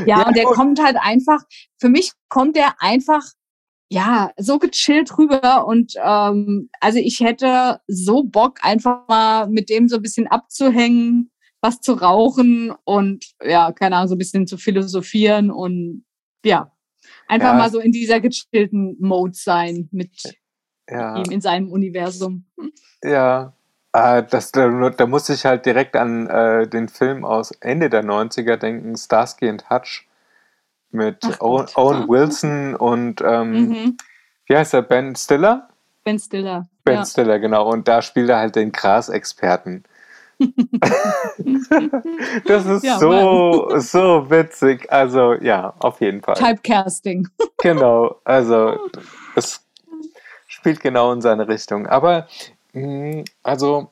ja, ja, und der gut. kommt halt einfach, für mich kommt der einfach ja, so gechillt rüber und ähm, also ich hätte so Bock, einfach mal mit dem so ein bisschen abzuhängen, was zu rauchen und ja, keine Ahnung, so ein bisschen zu philosophieren und ja, einfach ja. mal so in dieser gechillten Mode sein mit ja. ihm in seinem Universum. Ja, äh, das, da, da muss ich halt direkt an äh, den Film aus Ende der 90er denken, Starsky and Hutch mit Ach, Owen, Owen, Wilson und ähm, mhm. wie heißt er? Ben Stiller? Ben Stiller. Ben ja. Stiller, genau. Und da spielt er halt den Gras-Experten. das ist ja, so, so witzig. Also, ja, auf jeden Fall. Typecasting. genau, also, es spielt genau in seine Richtung. Aber, mh, mm, also,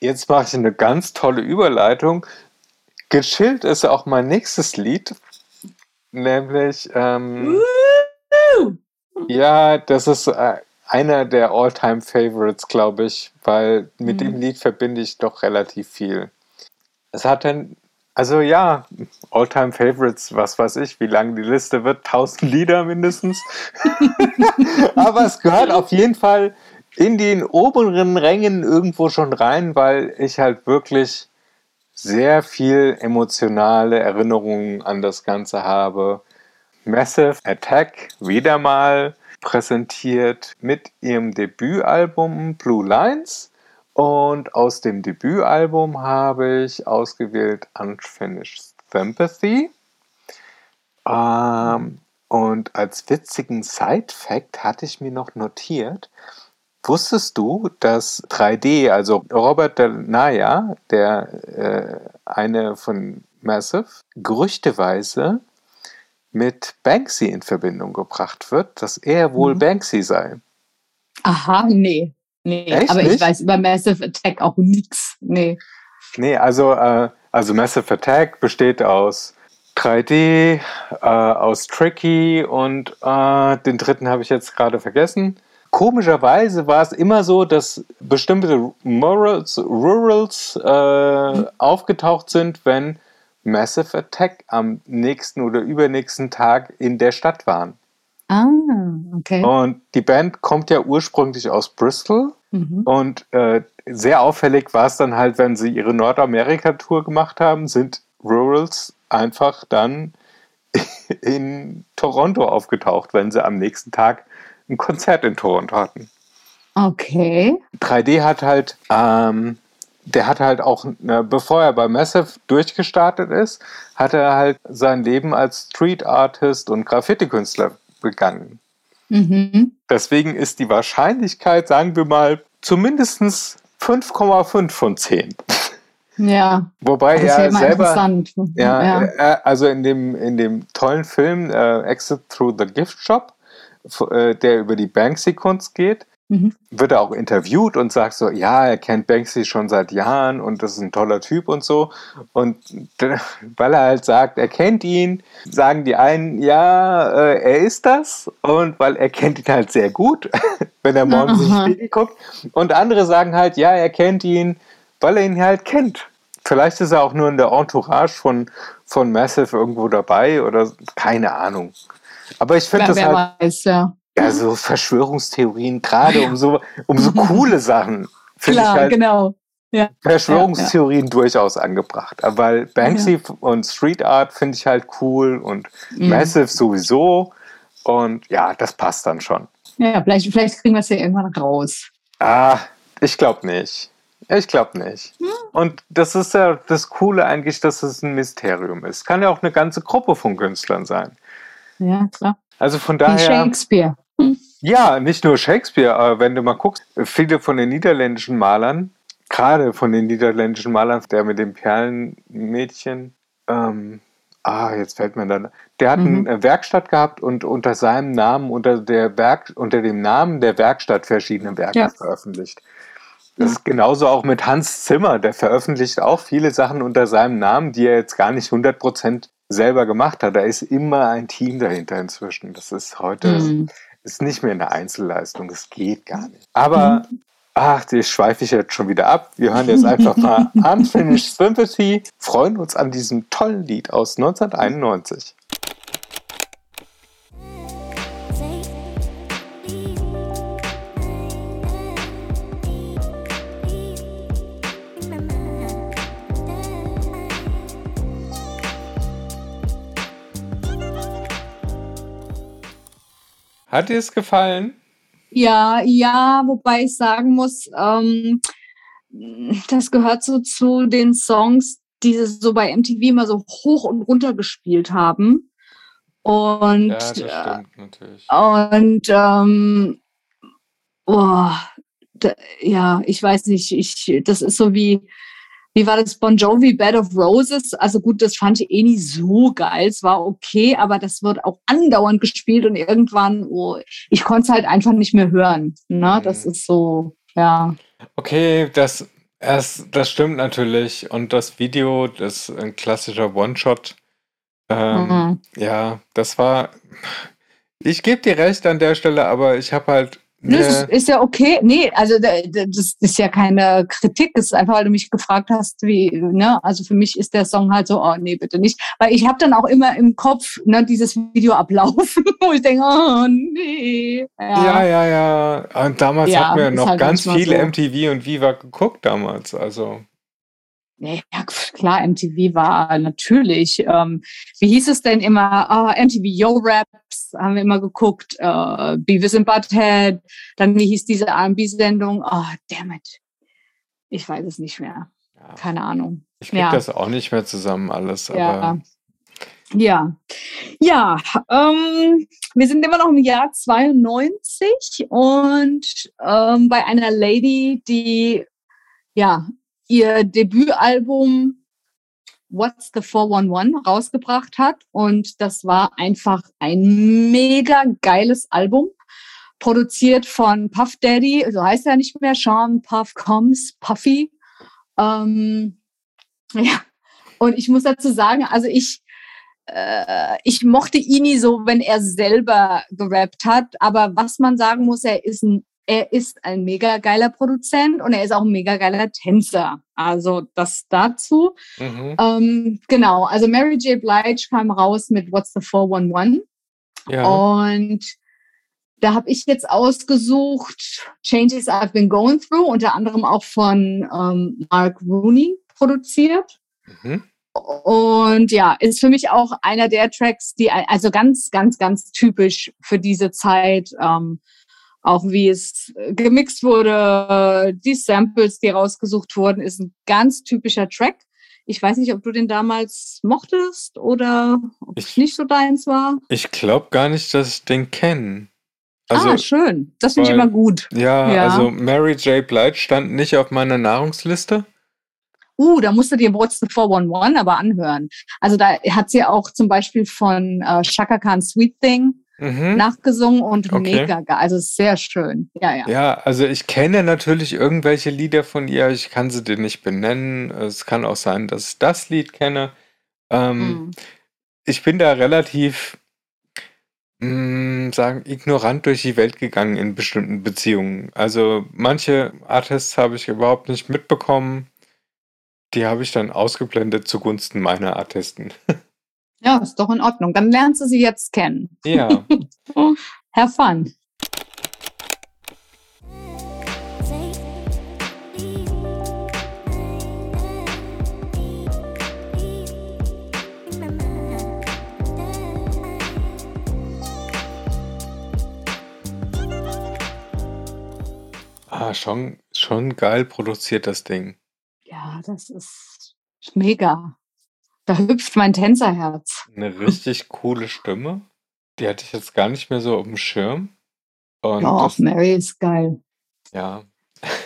jetzt mache ich eine ganz tolle Überleitung gechillt ist auch mein nächstes Lied. Nämlich, ähm, ja, das ist äh, einer der All-Time-Favorites, glaube ich, weil mit Mhm. dem Lied verbinde ich doch relativ viel. Es hat dann, also ja, All-Time-Favorites, was weiß ich, wie lang die Liste wird, 1000 Lieder mindestens. Aber es gehört auf jeden Fall in den oberen Rängen irgendwo schon rein, weil ich halt wirklich sehr viel emotionale Erinnerungen an das Ganze habe. Massive Attack wieder mal präsentiert mit ihrem Debütalbum Blue Lines. Und aus dem Debütalbum habe ich ausgewählt Unfinished Sympathy. Ähm, und als witzigen Side-Fact hatte ich mir noch notiert, wusstest du, dass 3D, also Robert Del Naya, der äh, eine von Massive, gerüchteweise mit Banksy in Verbindung gebracht wird, dass er wohl Mhm. Banksy sei. Aha, nee. Nee, Echt aber nicht? ich weiß über Massive Attack auch nix. Nee. Nee, also, äh, also Massive Attack besteht aus 3D, äh, aus Tricky und äh, den dritten habe ich jetzt gerade vergessen. Komischerweise war es immer so, dass bestimmte Morals, Rurals äh, aufgetaucht sind, wenn Massive Attack am nächsten oder übernächsten Tag in der Stadt waren. Ah, okay. Und die Band kommt ja ursprünglich aus Bristol Mhm. und äh, sehr auffällig war es dann halt, wenn sie ihre Nordamerika-Tour gemacht haben, sind Rurals einfach dann in Toronto aufgetaucht, wenn sie am nächsten Tag ein Konzert in Toronto hatten. Okay. 3D hat halt, ähm, der hat halt auch, äh, bevor er bei Massive durchgestartet ist, hat er halt sein Leben als Street Artist und Graffiti-Künstler begangen. Mhm. Deswegen ist die Wahrscheinlichkeit, sagen wir mal, zumindest 5,5 von 10. Ja. Wobei er selber, interessant. ja, ja. äh, also in dem, in dem tollen Film äh, Exit Through the Gift Shop, der über die Banksy-Kunst geht, Mhm. wird er auch interviewt und sagt so, ja, er kennt Banksy schon seit Jahren und das ist ein toller Typ und so. Und weil er halt sagt, er kennt ihn, sagen die einen, ja, äh, er ist das. Und weil er kennt ihn halt sehr gut, wenn er morgens in den. Spiegel guckt. Und andere sagen halt, ja, er kennt ihn, weil er ihn halt kennt. Vielleicht ist er auch nur in der Entourage von, von Massive irgendwo dabei oder keine Ahnung. Aber ich finde das wer halt. weiß, ja. Ja, so Verschwörungstheorien, gerade um so, um so coole Sachen, Klar, halt genau. Verschwörungstheorien durchaus angebracht. Aber Weil Banksy und Street Art finde ich halt cool und Mhm. Massive sowieso. Und ja, das passt dann schon. Ja, vielleicht, vielleicht kriegen wir es ja irgendwann raus. Ah, ich glaube nicht. Ich glaube nicht. Hm? Und das ist ja das Coole eigentlich, dass es ein Mysterium ist. Kann ja auch eine ganze Gruppe von Künstlern sein. Ja, klar. Also von Wie daher. Shakespeare. Ja, nicht nur Shakespeare, aber wenn du mal guckst, viele von den niederländischen Malern, gerade von den niederländischen Malern, der mit dem Perlenmädchen, ähm, ah, jetzt fällt mir dann, der hat Mhm. eine Werkstatt gehabt und unter seinem Namen, unter der Werk, unter dem Namen der Werkstatt verschiedene Werke Ja. veröffentlicht. Das ist genauso auch mit Hans Zimmer, der veröffentlicht auch viele Sachen unter seinem Namen, die er jetzt gar nicht 100% selber gemacht hat. Da ist immer ein Team dahinter inzwischen. Das ist heute Mhm. ist nicht mehr eine Einzelleistung. Das geht gar nicht. Aber, ach, die schweife ich jetzt schon wieder ab. Wir hören jetzt einfach mal Unfinished Sympathy. Freuen uns an diesem tollen Lied aus 1991. Hat dir es gefallen? Ja, ja, wobei ich sagen muss, ähm, das gehört so zu den Songs, die sie so bei MTV immer so hoch und runter gespielt haben. Und, Ja, das stimmt natürlich. und ähm, oh, da, ja, ich weiß nicht, ich, das ist so wie, wie war das Bon Jovi Bed of Roses? Also gut, das fand ich eh nie so geil. Es war okay, aber das wird auch andauernd gespielt und irgendwann, oh, ich konnte es halt einfach nicht mehr hören. Ne? Das Mhm. ist so, ja. Okay, das Es, das stimmt natürlich. Und das Video, das ist ein klassischer One-Shot. Ähm, Mhm. Ja, das war. Ich gebe dir recht an der Stelle, aber ich habe halt. Das ist, Ne, ist ja okay. Nee, also da- da- das ist ja keine Kritik. Es ist einfach, weil du mich gefragt hast, wie, ne, also für mich ist der Song halt so, oh nee, bitte nicht. Weil ich habe dann auch immer im Kopf, ne, dieses Video ablaufen, wo ich denke, oh nee. ja, ja, ja. Und damals Ja, hatten wir noch halt ganz viele so. MTV und Viva geguckt damals. Also. Ja, klar, MTV war natürlich, ähm, wie hieß es denn immer? Ah, MTV Yo Raps haben wir immer geguckt, äh, Beavis and Butthead, dann wie hieß diese R&B-Sendung? Ah, damn it. Ich weiß es nicht mehr. Ja. Keine Ahnung. Ich krieg Ja. das auch nicht mehr zusammen alles, Ja. aber Ja. Ja, ähm, wir sind immer noch im Jahr 92 und ähm, bei einer Lady, die ja ihr Debütalbum What's the 411 rausgebracht hat und das war einfach ein mega geiles Album produziert von Puff Daddy, so heißt er nicht mehr, Sean Puff Combs, Puffy. Ähm, ja, und ich muss dazu sagen, also ich äh, ich mochte ihn nie so, wenn er selber gerappt hat. Aber was man sagen muss, er ist ein, er ist ein mega geiler Produzent und er ist auch ein mega geiler Tänzer. Also das dazu. mhm. Ähm, genau, also Mary J. Blige kam raus mit What's the 411 ja. und da habe ich jetzt ausgesucht Changes I've Been Going Through, unter anderem auch von ähm, Mark Rooney produziert. Mhm. Und ja, ist für mich auch einer der Tracks, die also ganz, ganz, ganz typisch für diese Zeit, ähm, auch wie es äh, gemixt wurde, die Samples, die rausgesucht wurden, ist ein ganz typischer Track. Ich weiß nicht, ob du den damals mochtest oder ob es Ich- nicht so deins war. Ich glaube gar nicht, dass ich den kenne. Also, ah, schön. Das finde ich immer gut. ja, Ja. also Mary J. Blige stand nicht auf meiner Nahrungsliste. Uh, da musst du dir What's the 411 aber anhören. Also da hat sie auch zum Beispiel von äh, Shaka Khan Sweet Thing Mhm. nachgesungen und Okay. mega geil. Also sehr schön. Ja, ja. Ja, also ich kenne natürlich irgendwelche Lieder von ihr, ich kann sie dir nicht benennen. Es kann auch sein, dass ich das Lied kenne. Ähm, Mhm. Ich bin da relativ, mh, sagen, ignorant durch die Welt gegangen in bestimmten Beziehungen. Also manche Artists habe ich überhaupt nicht mitbekommen. Die habe ich dann ausgeblendet zugunsten meiner Artisten. Ja, ist doch in Ordnung. Dann lernst du sie jetzt kennen. Ja, Have fun. ah, schon, schon geil produziert das Ding. Ja, das ist mega. Da hüpft mein Tänzerherz. Eine richtig coole Stimme. Die hatte ich jetzt gar nicht mehr so auf dem Schirm. Und Ja, das, Mary ist geil. ja,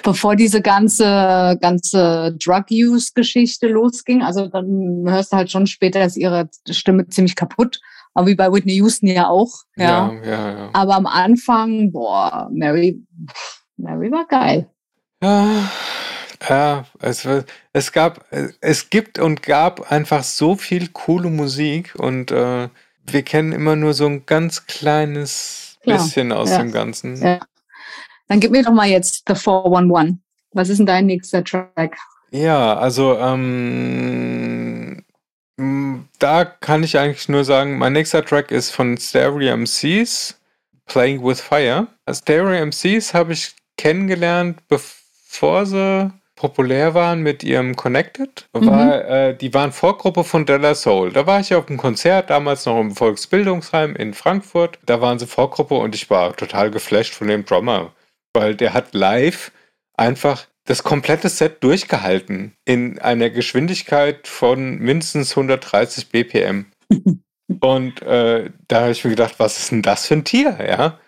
Bevor diese ganze, ganze Drug-Use-Geschichte losging, also dann hörst du halt schon später, dass ihre Stimme ziemlich kaputt. Aber wie bei Whitney Houston ja auch. Ja. ja, ja, ja. Aber am Anfang, boah, Mary, Mary war geil. Ja, ja es, es gab, es gibt und gab einfach so viel coole Musik und äh, wir kennen immer nur so ein ganz kleines Klar, bisschen aus ja, dem Ganzen. ja. Dann gib mir doch mal jetzt The 411. Was ist denn dein nächster Track? Ja, also ähm, da kann ich eigentlich nur sagen, mein nächster Track ist von Stereo MCs, Playing with Fire. Stereo MCs habe ich kennengelernt, bevor sie populär waren mit ihrem Connected. War, äh, die waren Vorgruppe von Della Soul. Da war ich auf einem Konzert, damals noch im Volksbildungsheim in Frankfurt. Da waren sie Vorgruppe und ich war total geflasht von dem Drummer, weil der hat live einfach das komplette Set durchgehalten in einer Geschwindigkeit von mindestens 130 BPM. Und äh, da habe ich mir gedacht, was ist denn das für ein Tier, ja?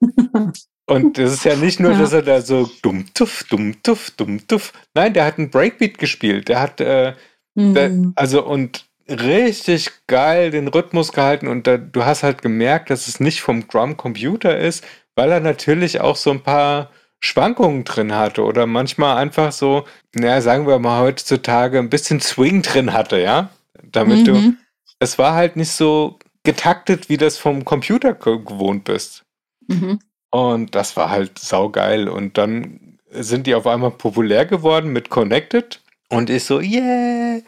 Und das ist ja nicht nur, Ja. dass er da so dumm tuff, dumm tuff, dumm tuff. Nein, der hat einen Breakbeat gespielt. Der hat, äh, der, Mhm. also und richtig geil den Rhythmus gehalten und da, du hast halt gemerkt, dass es nicht vom Drum Computer ist, weil er natürlich auch so ein paar Schwankungen drin hatte oder manchmal einfach so, naja, sagen wir mal heutzutage ein bisschen Swing drin hatte, ja? Damit mhm. du, es war halt nicht so getaktet, wie das vom Computer gewohnt bist. Mhm. Und das war halt saugeil. Und dann sind die auf einmal populär geworden mit Connected. Und ich so, yeah!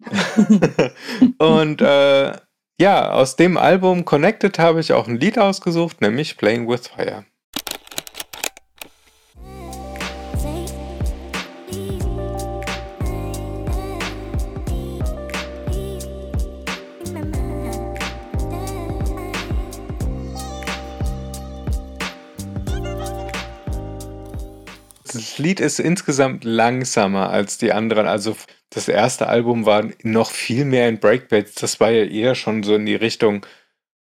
und äh, ja, aus dem Album Connected habe ich auch ein Lied ausgesucht, nämlich Playing with Fire. Lied ist insgesamt langsamer als die anderen. Also das erste Album war noch viel mehr in Breakbeats. Das war ja eher schon so in die Richtung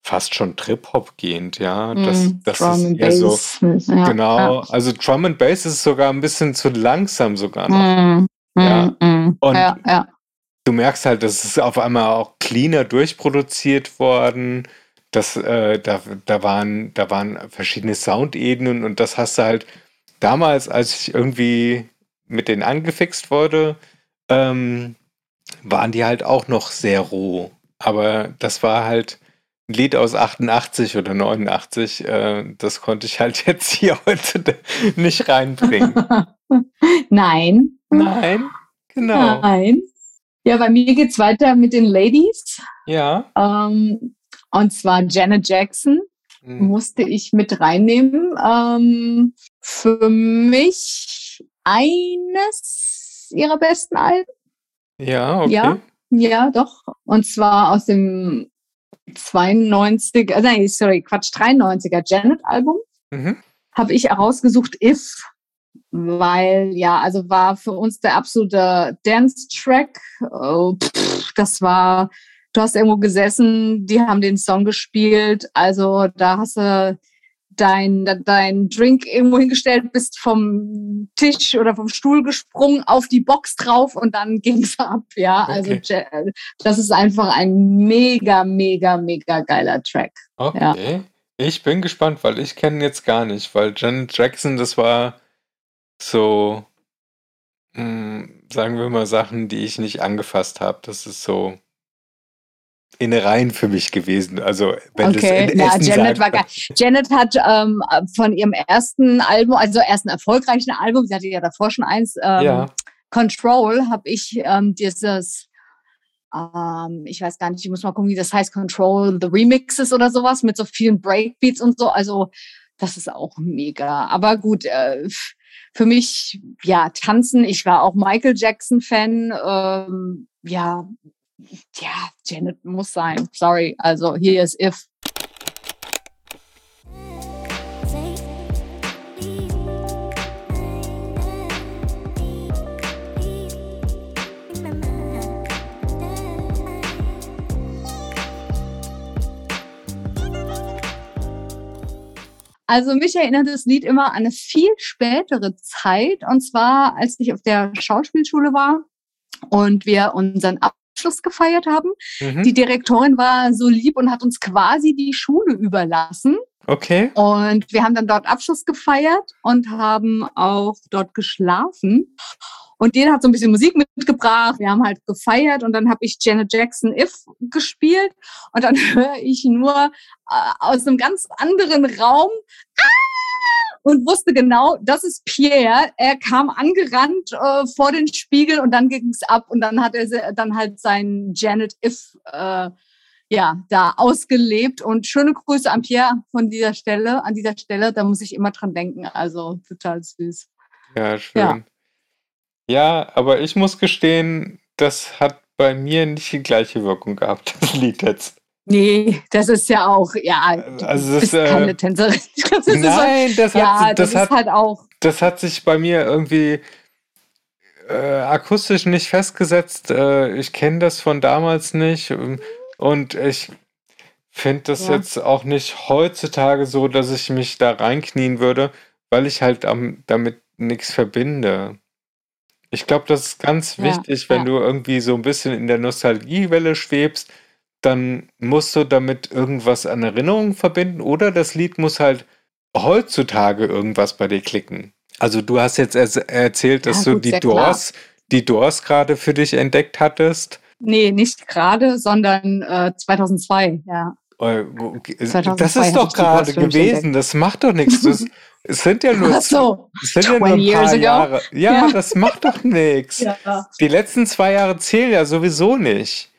fast schon Trip-Hop gehend, ja. Das, mm, das ist eher so. Ja, genau. Ja. Also Drum and Bass ist sogar ein bisschen zu langsam sogar noch. Mm, ja. Mm, Und ja, du merkst halt, das ist auf einmal auch cleaner durchproduziert worden. Das, äh, da, da, waren, da waren verschiedene Soundebenen und das hast du halt damals, als ich irgendwie mit denen angefixt wurde, ähm, waren die halt auch noch sehr roh. Aber das war halt ein Lied aus 88 oder 89. Äh, das konnte ich halt jetzt hier heute nicht reinbringen. Nein. Nein, genau. Nein. Ja, bei mir geht es weiter mit den Ladies. Ja. Ähm, und zwar Janet Jackson mhm. musste ich mit reinnehmen. Ähm, für mich eines ihrer besten Alben. Ja, okay. Ja, ja, doch. Und zwar aus dem 92, äh, nein, sorry, Quatsch, 93er Janet-Album. Mhm. Habe ich herausgesucht If, weil ja, also war für uns der absolute Dance-Track. Oh, das war, du hast irgendwo gesessen, die haben den Song gespielt, also da hast du dein, dein Drink irgendwo hingestellt, bist vom Tisch oder vom Stuhl gesprungen, auf die Box drauf und dann ging's ab. Ja, also okay. also das ist einfach ein mega, mega, mega geiler Track. Okay. Ja. Ich bin gespannt, weil ich kenne jetzt gar nicht, weil Janet Jackson, das war so, mh, hm, sagen wir mal, Sachen, die ich nicht angefasst habe. Das ist so Innereien für mich gewesen. Also wenn okay. das in ja, Essen Janet war geil. Janet hat ähm, von ihrem ersten Album, also ersten erfolgreichen Album, sie hatte ja davor schon eins, ähm, ja. Control, habe ich ähm, dieses, ähm, ich weiß gar nicht, ich muss mal gucken, wie das heißt, Control the Remixes oder sowas mit so vielen Breakbeats und so. Also das ist auch mega. Aber gut, äh, für mich, ja, tanzen. Ich war auch Michael Jackson-Fan. Ähm, ja, ja, Janet muss sein. Sorry. Also hier ist If. Also mich erinnert das Lied immer an eine viel spätere Zeit. Und zwar, als ich auf der Schauspielschule war und wir unseren Abschluss gefeiert haben. Mhm. Die Direktorin war so lieb und hat uns quasi die Schule überlassen. Okay. Und wir haben dann dort Abschluss gefeiert und haben auch dort geschlafen. Und jeder hat so ein bisschen Musik mitgebracht. Wir haben halt gefeiert und dann habe ich Janet Jackson If gespielt und dann höre ich nur äh, aus einem ganz anderen Raum ah! Und wusste genau, das ist Pierre. Er kam angerannt äh, vor den Spiegel und dann ging es ab und dann hat er dann halt sein Janet If äh, ja da ausgelebt und schöne Grüße an Pierre von dieser Stelle, an dieser Stelle. Da muss ich immer dran denken. Also total süß. Ja, schön. Ja, ja aber ich muss gestehen, das hat bei mir nicht die gleiche Wirkung gehabt, das Lied jetzt. Nee, das ist ja auch, ja, also das, ist keine äh, Tänzerin. Das nein, das hat, ja, das, das hat, halt auch. Das hat sich bei mir irgendwie äh, akustisch nicht festgesetzt. Äh, ich kenne das von damals nicht und ich finde das ja. jetzt auch nicht heutzutage so, dass ich mich da reinknien würde, weil ich halt am, damit nichts verbinde. Ich glaube, das ist ganz ja, wichtig, wenn ja. du irgendwie so ein bisschen in der Nostalgiewelle schwebst dann musst du damit irgendwas an Erinnerungen verbinden oder das Lied muss halt heutzutage irgendwas bei dir klicken. Also du hast jetzt er erzählt, dass Ja, du gut, die sehr klar. Doors, die Doors gerade für dich entdeckt hattest. Nee, nicht gerade, sondern äh, 2002, ja. Äh, okay, 2002 Das ist doch die gerade gewesen. Das macht doch nichts. Das, es sind ja nur, so. sind ja nur 20 ein paar. Jahre. Ja, Ja. das macht doch nichts. Ja. Die letzten zwei Jahre zählen ja sowieso nicht.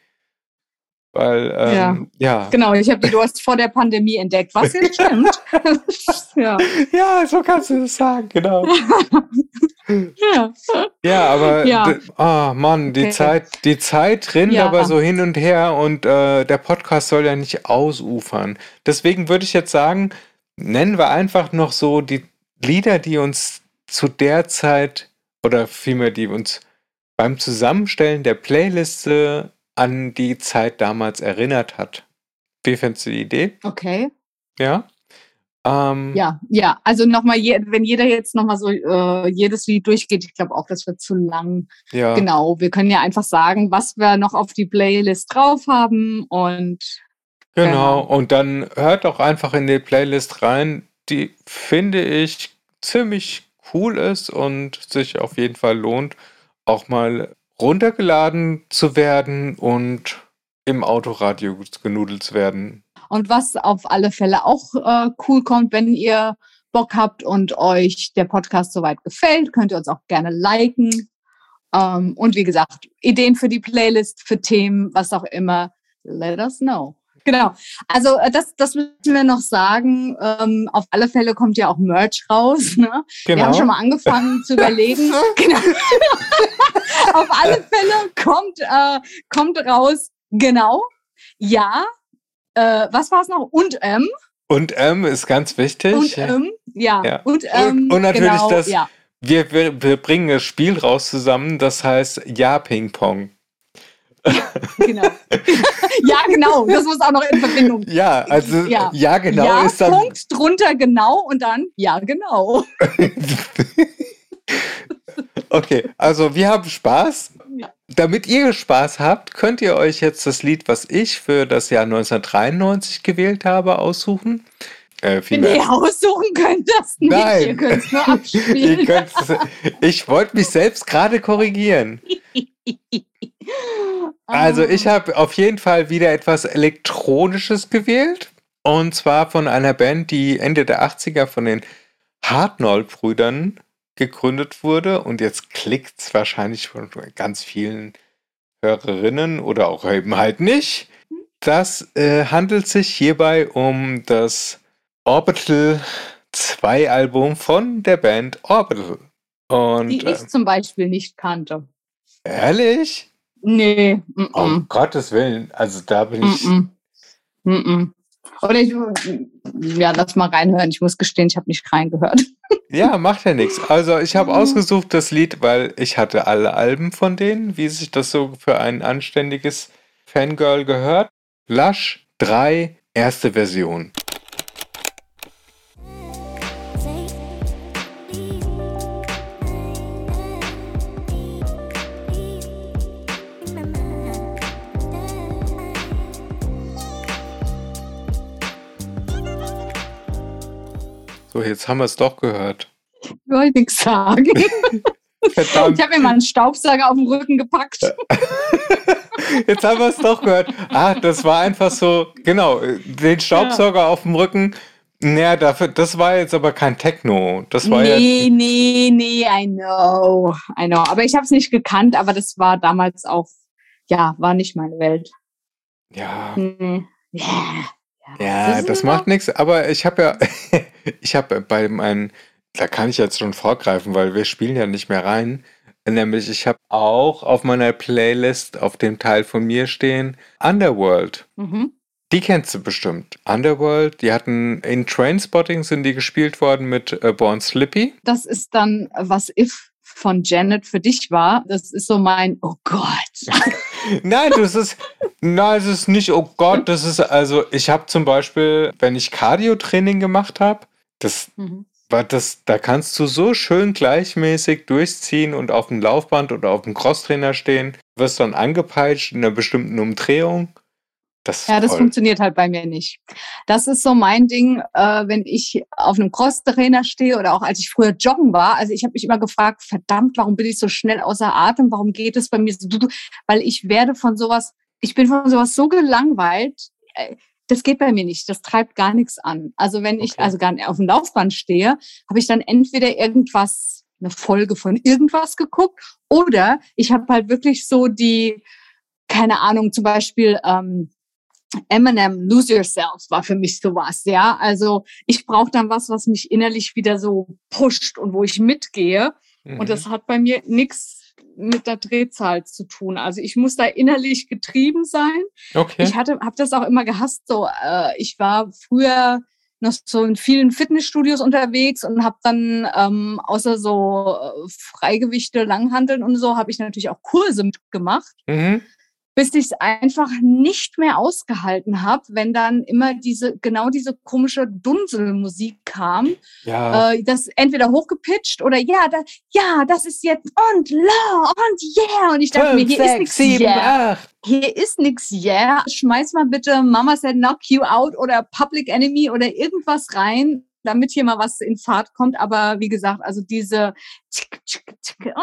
Weil, ähm, ja. Genau, ich habe die Doors vor der Pandemie entdeckt, was jetzt stimmt. ja. Ja, so kannst du das sagen, genau. ja. Ja, aber Ja. oh Mann, die Okay. Zeit, die Zeit rinnt Ja. aber so hin und her und äh, der Podcast soll ja nicht ausufern. Deswegen würde ich jetzt sagen, nennen wir einfach noch so die Lieder, die uns zu der Zeit oder vielmehr die uns beim Zusammenstellen der Playliste an die Zeit damals erinnert hat. Wie findest du die Idee? Okay. Ja? Ähm, Ja, ja. Also nochmal, je, wenn jeder jetzt nochmal so äh, jedes Lied durchgeht, ich glaube auch, das wird zu lang. ja. Genau. Wir können ja einfach sagen, was wir noch auf die Playlist drauf haben und Genau, Genau. und dann hört doch einfach in die Playlist rein, die finde ich ziemlich cool ist und sich auf jeden Fall lohnt, auch mal runtergeladen zu werden und im Autoradio genudelt zu werden. Und was auf alle Fälle auch äh, cool kommt, wenn ihr Bock habt und euch der Podcast soweit gefällt, könnt ihr uns auch gerne liken. Ähm, und wie gesagt, Ideen für die Playlist, für Themen, was auch immer, let us know. Genau. Also äh, das, das müssen wir noch sagen. Ähm, auf alle Fälle kommt ja auch Merch raus. Ne? Wir haben schon mal angefangen zu überlegen. genau. auf alle Fälle kommt, äh, kommt raus. Genau. Ja. Äh, was war es noch? Und ähm. Und M ist ganz wichtig. Und ähm. Ja. Ja. Und ähm. und natürlich genau, das- Ja. wir, wir, wir bringen das Spiel raus zusammen, das heißt Ja Ping Pong. Genau. ja, genau. Das muss auch noch in Verbindung. Ja, also ja, Ja. genau ja, ist dann. Punkt drunter genau und dann ja, genau. Okay, also wir haben Spaß. Ja. Damit ihr Spaß habt, könnt ihr euch jetzt das Lied, was ich für das Jahr 1993 gewählt habe, aussuchen. Äh, Wenn ihr aussuchen könnt, das nicht. Nein. Ihr könnt es nur ihr abspielen. ich wollte mich selbst gerade korrigieren. Also ich Ah. habe auf jeden Fall wieder etwas Elektronisches gewählt. Und zwar von einer Band, die Ende der 80er von den Hartnoll-Brüdern gegründet wurde. Und jetzt klickt es wahrscheinlich von ganz vielen Hörerinnen oder auch eben halt nicht. Das äh, handelt sich hierbei um das Orbital 2 Album von der Band Orbital. Und die ich zum Beispiel nicht kannte. ehrlich? Nee. Mm Um -mm. Gottes Willen, also da bin ich. Mm -mm. Mm -mm. Oder ich, ja, lass mal reinhören. Ich muss gestehen, ich habe nicht reingehört. Ja, macht ja nichts. Also ich habe Mhm. ausgesucht das Lied, weil ich hatte alle Alben von denen, wie sich das so für ein anständiges Fangirl gehört. Lush 3, erste Version. So, jetzt haben wir es doch gehört. Ich wollte nichts sagen. Verdammt, Ich habe mir mal einen Staubsauger auf den Rücken gepackt. jetzt haben wir es doch gehört. Ah, das war einfach so, genau, den Staubsauger auf dem Rücken. Naja, dafür, das war jetzt aber kein Techno. Das war ja. Nee, nee, nee, I know. I know. Aber ich habe es nicht gekannt, aber das war damals auch, ja, war nicht meine Welt. Ja, Nee. Yeah. Ja, das macht nichts. Aber ich habe ja, ich habe bei meinem, da kann ich jetzt schon vorgreifen, weil wir spielen ja nicht mehr rein. Nämlich, ich habe auch auf meiner Playlist auf dem Teil von mir stehen Underworld. Mhm. Die kennst du bestimmt. Underworld, die hatten in Trainspotting sind die gespielt worden mit äh, Born Slippy. Das ist dann, was If von Janet für dich war. Das ist so mein, oh Gott. Nein, das ist, nein, es ist nicht, oh Gott, das ist, also ich habe zum Beispiel, wenn ich Cardio-Training gemacht habe, das Mhm. war das, da kannst du so schön gleichmäßig durchziehen und auf dem Laufband oder auf dem Crosstrainer stehen, wirst dann angepeitscht in einer bestimmten Umdrehung Das Ja, das toll. funktioniert halt bei mir nicht. Das ist so mein Ding, äh, wenn ich auf einem Cross-Trainer stehe oder auch als ich früher joggen war. Also ich habe mich immer gefragt, verdammt, warum bin ich so schnell außer Atem? Warum geht es bei mir so? Weil ich werde von sowas, ich bin von sowas so gelangweilt. äh, Das geht bei mir nicht. Das treibt gar nichts an. Also wenn ich Okay. also gar nicht auf dem Laufband stehe, habe ich dann entweder irgendwas, eine Folge von irgendwas geguckt oder ich habe halt wirklich so die, keine Ahnung, zum Beispiel ähm, Eminem Lose Yourself war für mich sowas, ja. Also ich brauche dann was, was mich innerlich wieder so pusht und wo ich mitgehe. Mhm. Und das hat bei mir nichts mit der Drehzahl zu tun. Also ich muss da innerlich getrieben sein. okay. Ich hatte, habe das auch immer gehasst. So, äh, ich war früher noch so in vielen Fitnessstudios unterwegs und habe dann ähm, außer so äh, Freigewichte, Langhandeln und so, habe ich natürlich auch Kurse gemacht mhm. Bis ich es einfach nicht mehr ausgehalten habe, wenn dann immer diese, genau diese komische Dunselmusik kam. Ja. Äh, das entweder hochgepitcht oder ja, da, ja, das ist jetzt und low und yeah. Und ich dachte mir, hier ist nichts yeah. acht. Hier ist nichts yeah. Schmeiß mal bitte Mama said knock you out oder Public Enemy oder irgendwas rein, damit hier mal was in Fahrt kommt. Aber wie gesagt, also diese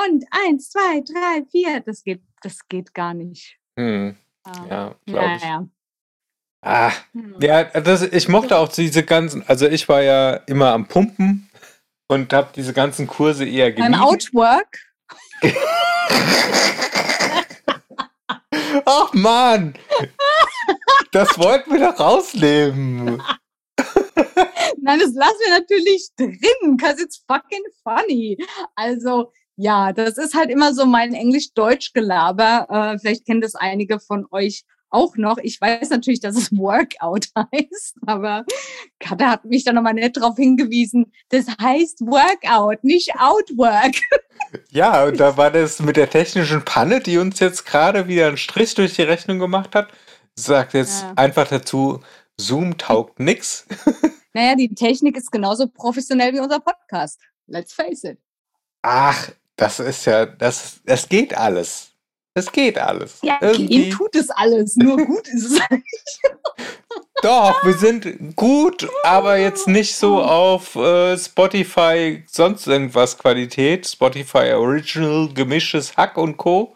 und eins, zwei, drei, vier, das geht, das geht gar nicht. Hm. Ah. Ja, glaube Ja, ich. ja. Ah, Hm. ja, das, ich mochte auch diese ganzen, also ich war ja immer am Pumpen und habe diese ganzen Kurse eher Beim gemieden. Outwork, Ach Mann! Das wollten wir doch rausnehmen. nein, das lassen wir natürlich drin, because it's fucking funny. Also, ja, das ist halt immer so mein Englisch-Deutsch-Gelaber. Äh, vielleicht kennen das einige von euch auch noch. Ich weiß natürlich, dass es Workout heißt, aber Katha hat mich da nochmal nett darauf hingewiesen. Das heißt Workout, nicht Outwork. Ja, und da war das mit der technischen Panne, die uns jetzt gerade wieder einen Strich durch die Rechnung gemacht hat. Sagt jetzt Ja. einfach dazu, Zoom taugt nix. Naja, die Technik ist genauso professionell wie unser Podcast. Let's face it. Ach, das ist ja, das, das geht alles. Es geht alles. Ja, Irgendwie. gehen tut es alles, nur gut ist es Doch, wir sind gut, aber jetzt nicht so auf äh, Spotify sonst irgendwas Qualität. Spotify Original, gemischtes Hack und Co.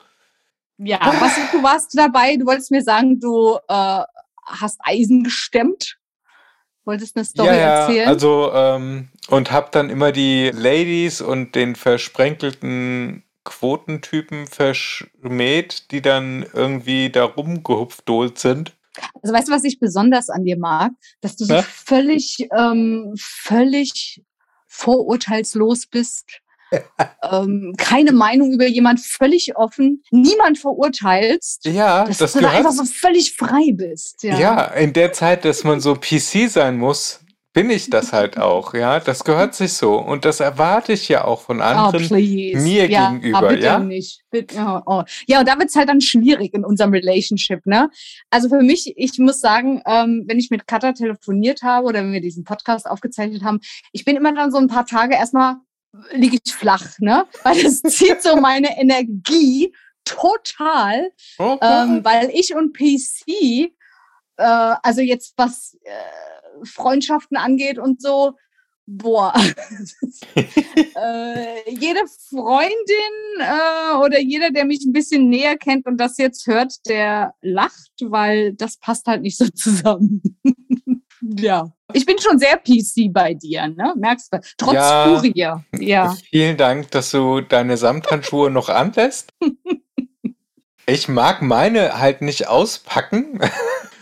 Ja, was, du warst dabei, du wolltest mir sagen, du äh, hast Eisen gestemmt. Wolltest eine Story ja, ja, erzählen? also und und hab dann immer die Ladies und den versprenkelten Quotentypen verschmäht, die dann irgendwie da rumgehupfdolt sind. Also weißt du, was ich besonders an dir mag? Dass du so Ja? völlig, ähm, völlig vorurteilslos bist. ähm, keine Meinung über jemand völlig offen, niemand verurteilst. Ja, dass das du da gehört. einfach so völlig frei bist. Ja. Ja, in der Zeit, dass man so PC sein muss, bin ich das halt auch, ja. Das gehört sich so. Und das erwarte ich ja auch von Oh, anderen. please. mir ja, gegenüber, aber bitte ja? nicht. Bitte, oh, oh. Ja, und da wird's halt dann schwierig in unserem Relationship, ne? Also für mich, ich muss sagen, ähm, wenn ich mit Katha telefoniert habe oder wenn wir diesen Podcast aufgezeichnet haben, ich bin immer dann so ein paar Tage erstmal liege ich flach, ne? Weil das zieht so meine Energie total, Oh, ähm, weil ich und PC, äh, also jetzt was äh, Freundschaften angeht und so, boah, äh, jede Freundin äh, oder jeder, der mich ein bisschen näher kennt und das jetzt hört, der lacht, weil das passt halt nicht so zusammen. ja. Ich bin schon sehr PC bei dir, ne? Merkst du? Trotz Ja. Furie. Ja. Vielen Dank, dass du deine Samthandschuhe noch anlässt. Ich mag meine halt nicht auspacken.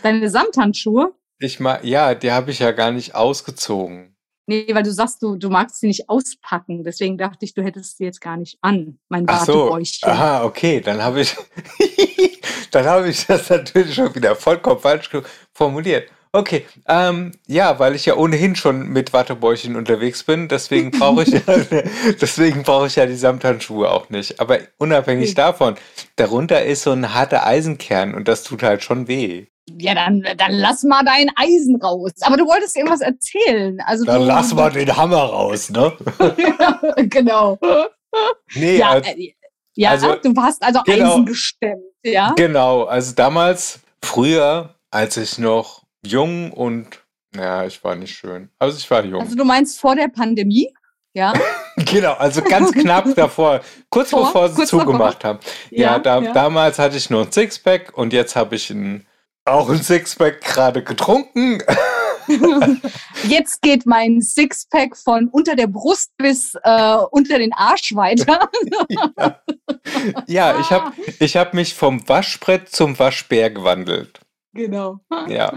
Deine Samthandschuhe? Ich mag, ja, die habe ich ja gar nicht ausgezogen. Nee, weil du sagst, du, du magst sie nicht auspacken. Deswegen dachte ich, du hättest sie jetzt gar nicht an, mein Ach so, Wartebäuchchen. aha, okay, dann habe ich, dann habe ich das natürlich schon wieder vollkommen falsch formuliert. Okay, ähm, ja, weil ich ja ohnehin schon mit Wattebäuchchen unterwegs bin, deswegen brauche ich, deswegen brauche ich ja die Samthandschuhe auch nicht. Aber unabhängig davon, darunter ist so ein harter Eisenkern und das tut halt schon weh. Ja, dann, dann lass mal dein Eisen raus. Aber du wolltest irgendwas erzählen. Also Dann lass mal den Hammer raus, ne? genau. Nee, Ja, also, äh, ja also- du hast also genau. Eisen gestemmt, ja? Genau, also damals, früher, als ich noch jung und, ja, ich war nicht schön. Also ich war jung. Also du meinst vor der Pandemie? Ja. Genau, also ganz knapp davor, kurz Vor- bevor sie kurz zugemacht haben. Ja, Ja, da, ja. damals hatte ich nur ein Sixpack und jetzt habe ich ein, auch ein Sixpack gerade getrunken. Jetzt geht mein Sixpack von unter der Brust bis äh, unter den Arsch weiter. Ja, ich habe ich hab mich vom Waschbrett zum Waschbär gewandelt. Genau. Ja.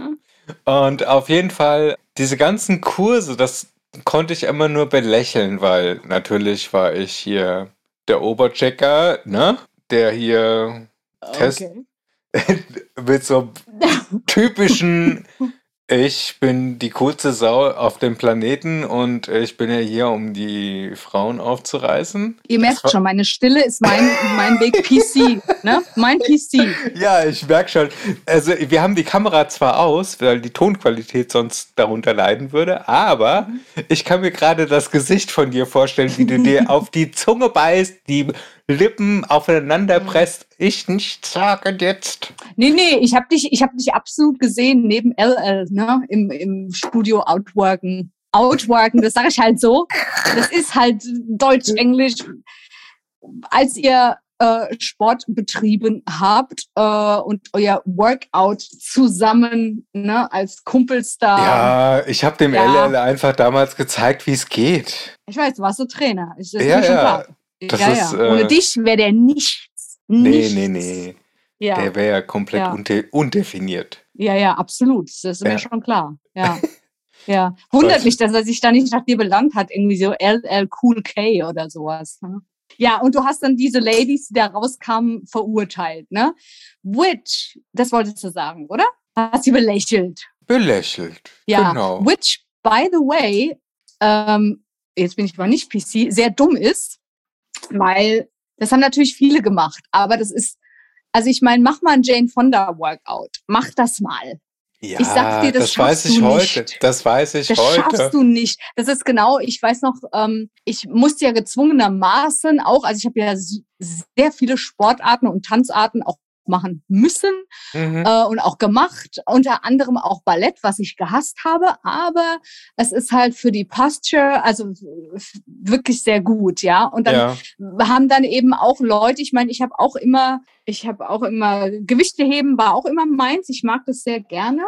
Und auf jeden Fall, diese ganzen Kurse, das konnte ich immer nur belächeln, weil natürlich war ich hier der Oberchecker, ne? Der hier Test- Okay. mit so typischen, ich bin die coolste Sau auf dem Planeten und ich bin ja hier, um die Frauen aufzureißen. Ihr merkt schon, meine Stille ist mein, mein Weg PC. Ne? Mein PC. Ja, ich merke schon. Also wir haben die Kamera zwar aus, weil die Tonqualität sonst darunter leiden würde, aber ich kann mir gerade das Gesicht von dir vorstellen, wie du dir auf die Zunge beißt, die Lippen aufeinander presst. Ich nicht sagen jetzt. Nee, nee, ich habe dich, ich hab dich absolut gesehen neben LL, ne? Im, im Studio Outworken. Outworken, das sage ich halt so. Das ist halt Deutsch-Englisch. Als ihr äh, Sport betrieben habt äh, und euer Workout zusammen ne, als Kumpels da. Ja, ich habe dem Ja. LL einfach damals gezeigt, wie es geht. Ich weiß, du warst so Trainer. Ich, Ja, ja. Das ja, ist, ja. Ohne äh, dich wäre der nichts. Nee, nichts. nee, nee. Ja. Der wäre ja komplett Ja. unde undefiniert. Ja, ja, absolut. Das ist mir schon klar. Ja. Ja. Wundert mich, dass er sich da nicht nach dir belangt hat, irgendwie so LL Cool K oder sowas. Ne? Ja, und du hast dann diese Ladies, die da rauskamen, verurteilt, ne? Which, das wolltest du sagen, oder? Hast sie belächelt. Belächelt. Ja. Genau. Which, by the way, ähm, jetzt bin ich mal nicht PC, sehr dumm ist, weil das haben natürlich viele gemacht, aber das ist, also ich meine, mach mal ein Jane Fonda Workout. Mach das mal. Ja, Ich sag dir, das das weiß ich du heute. nicht. Das weiß ich Das heute. schaffst du nicht. Das ist genau, ich weiß noch, ähm, ich musste ja gezwungenermaßen auch, also ich habe ja sehr viele Sportarten und Tanzarten auch machen müssen Mhm. äh, und auch gemacht, unter anderem auch Ballett, was ich gehasst habe, aber es ist halt für die Posture, also wirklich sehr gut, ja. Und dann ja. haben dann eben auch Leute, ich meine, ich habe auch immer, ich habe auch immer, Gewichte heben war auch immer meins, ich mag das sehr gerne.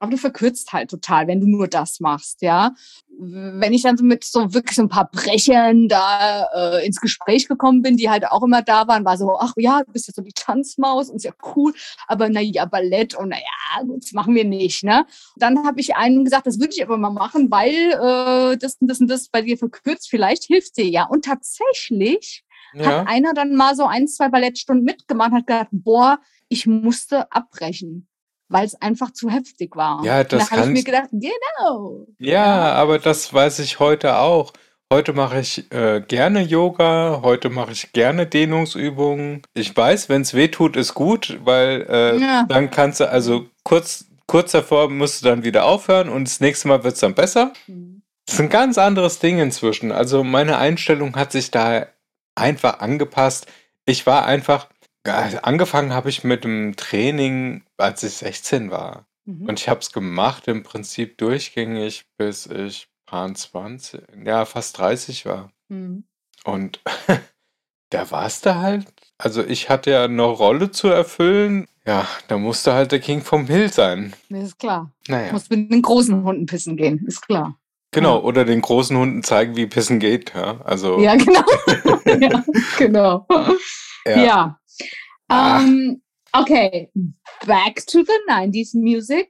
Aber du verkürzt halt total, wenn du nur das machst, ja. Wenn ich dann so mit so wirklich so ein paar Brechern da äh, ins Gespräch gekommen bin, die halt auch immer da waren, war so, ach ja, du bist ja so die Tanzmaus und ist ja cool, aber na ja, Ballett und na ja, gut, das machen wir nicht, ne? Dann habe ich einem gesagt, das würde ich aber mal machen, weil äh, das und das und das bei dir verkürzt, vielleicht hilft dir ja. Und tatsächlich ja. hat einer dann mal so ein, zwei Ballettstunden mitgemacht, hat gedacht, boah, ich musste abbrechen, weil es einfach zu heftig war. Ja, das da habe ich mir gedacht, genau. Ja, aber das weiß ich heute auch. Heute mache ich äh, gerne Yoga, heute mache ich gerne Dehnungsübungen. Ich weiß, wenn es weh tut, ist gut, weil äh, Ja. dann kannst du, also kurz, kurz davor musst du dann wieder aufhören und das nächste Mal wird es dann besser. Das ist ein ganz anderes Ding inzwischen. Also meine Einstellung hat sich da einfach angepasst. Ich war einfach, ja, angefangen habe ich mit dem Training, als ich 16 war. Mhm. Und ich habe es gemacht im Prinzip durchgängig, bis ich paar 20, ja, fast 30 war. Mhm. Und da war's da halt. Also ich hatte ja eine Rolle zu erfüllen. Ja, da musste halt der King vom Hill sein. Das ist klar. Naja, Muss mit den großen Hunden pissen gehen, ist klar. genau. Oder den großen Hunden zeigen, wie Pissen geht. Ja, also Ja, genau. ja, genau. ja. Ja. Ah. Ähm, okay, back to the 90s Music.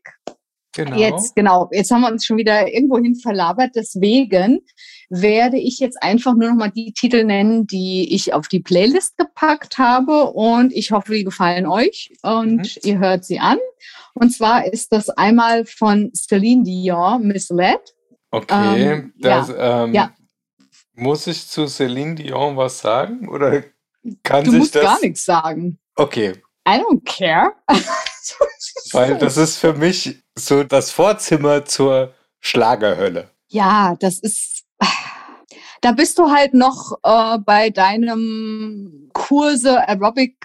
genau. Jetzt, genau, jetzt haben wir uns schon wieder irgendwohin verlabert. Deswegen werde ich jetzt einfach nur noch mal die Titel nennen, die ich auf die Playlist gepackt habe. Und ich hoffe, die gefallen euch und Mhm. ihr hört sie an. Und zwar ist das einmal von Celine Dion, Misled. Okay, Ähm, das, ähm, ja. muss ich zu Celine Dion was sagen? Oder kann Du sich musst das... gar nichts sagen. Okay, I don't care. weil das ist für mich so das Vorzimmer zur Schlagerhölle. Ja, das ist. Da bist du halt noch äh, bei deinem Kurse Aerobic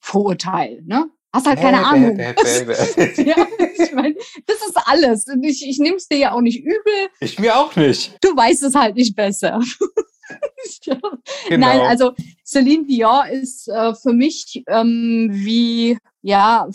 Vorurteil, ne? Hast halt keine Ahnung. ja, ich mein, das ist alles. Und Ich, ich nehme es dir ja auch nicht übel. Ich mir auch nicht. Du weißt es halt nicht besser. Genau. Nein, also Celine Dion ist äh, für mich ähm, wie, ja,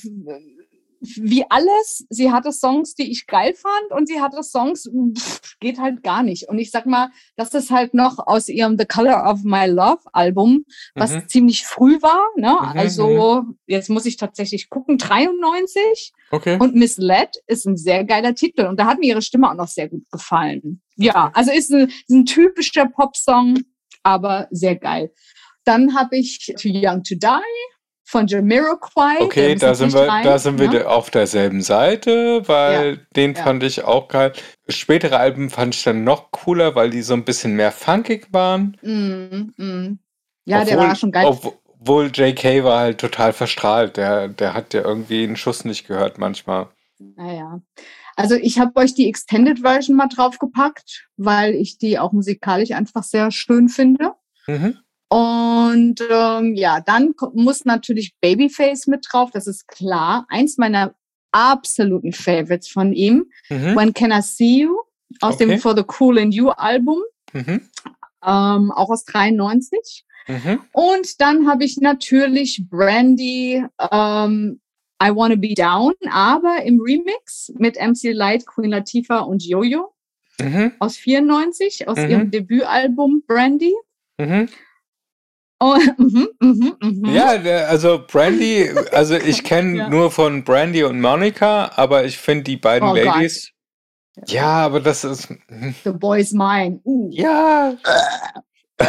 wie alles. Sie hatte Songs, die ich geil fand und sie hatte Songs, pff, geht halt gar nicht. Und ich sag mal, das ist halt noch aus ihrem The Color of My Love Album, was Mhm. ziemlich früh war. Ne? Mhm, also jetzt muss ich tatsächlich gucken, 93. okay. Und Miss Led ist ein sehr geiler Titel und da hat mir ihre Stimme auch noch sehr gut gefallen. Ja, also ist ein, ist ein typischer Popsong, aber sehr geil. Dann habe ich Too Young to Die von Jamiroquai. Okay, Der da sind wir, rein, da sind wir ne? auf derselben Seite, weil den ja. fand ich auch geil. Spätere Alben fand ich dann noch cooler, weil die so ein bisschen mehr funkig waren. Mm, mm. Ja, der Obwohl- war schon geil. Obwohl JK war halt total verstrahlt. Der, der hat ja irgendwie einen Schuss nicht gehört manchmal. Naja. Also ich habe euch die Extended Version mal draufgepackt, weil ich die auch musikalisch einfach sehr schön finde. Mhm. Und ähm, ja, dann muss natürlich Babyface mit drauf, das ist klar. Eins meiner absoluten Favorites von ihm. Mhm. When Can I See You? Aus Okay. dem For the Cool in You Album, Mhm. ähm, auch aus 93. Mhm. Und dann habe ich natürlich Brandy ähm, I Wanna Be Down, aber im Remix mit MC Light, Queen Latifah und Jojo Mhm. aus 94, aus Mhm. ihrem Debütalbum Brandy. Oh, mhm, mhm, mhm. Ja, also Brandy, also ich kenne Ja. nur von Brandy und Monica, aber ich finde die beiden Oh Gott. Ladies. Ja, aber das ist. The Boy's Mine. Uh. Ja.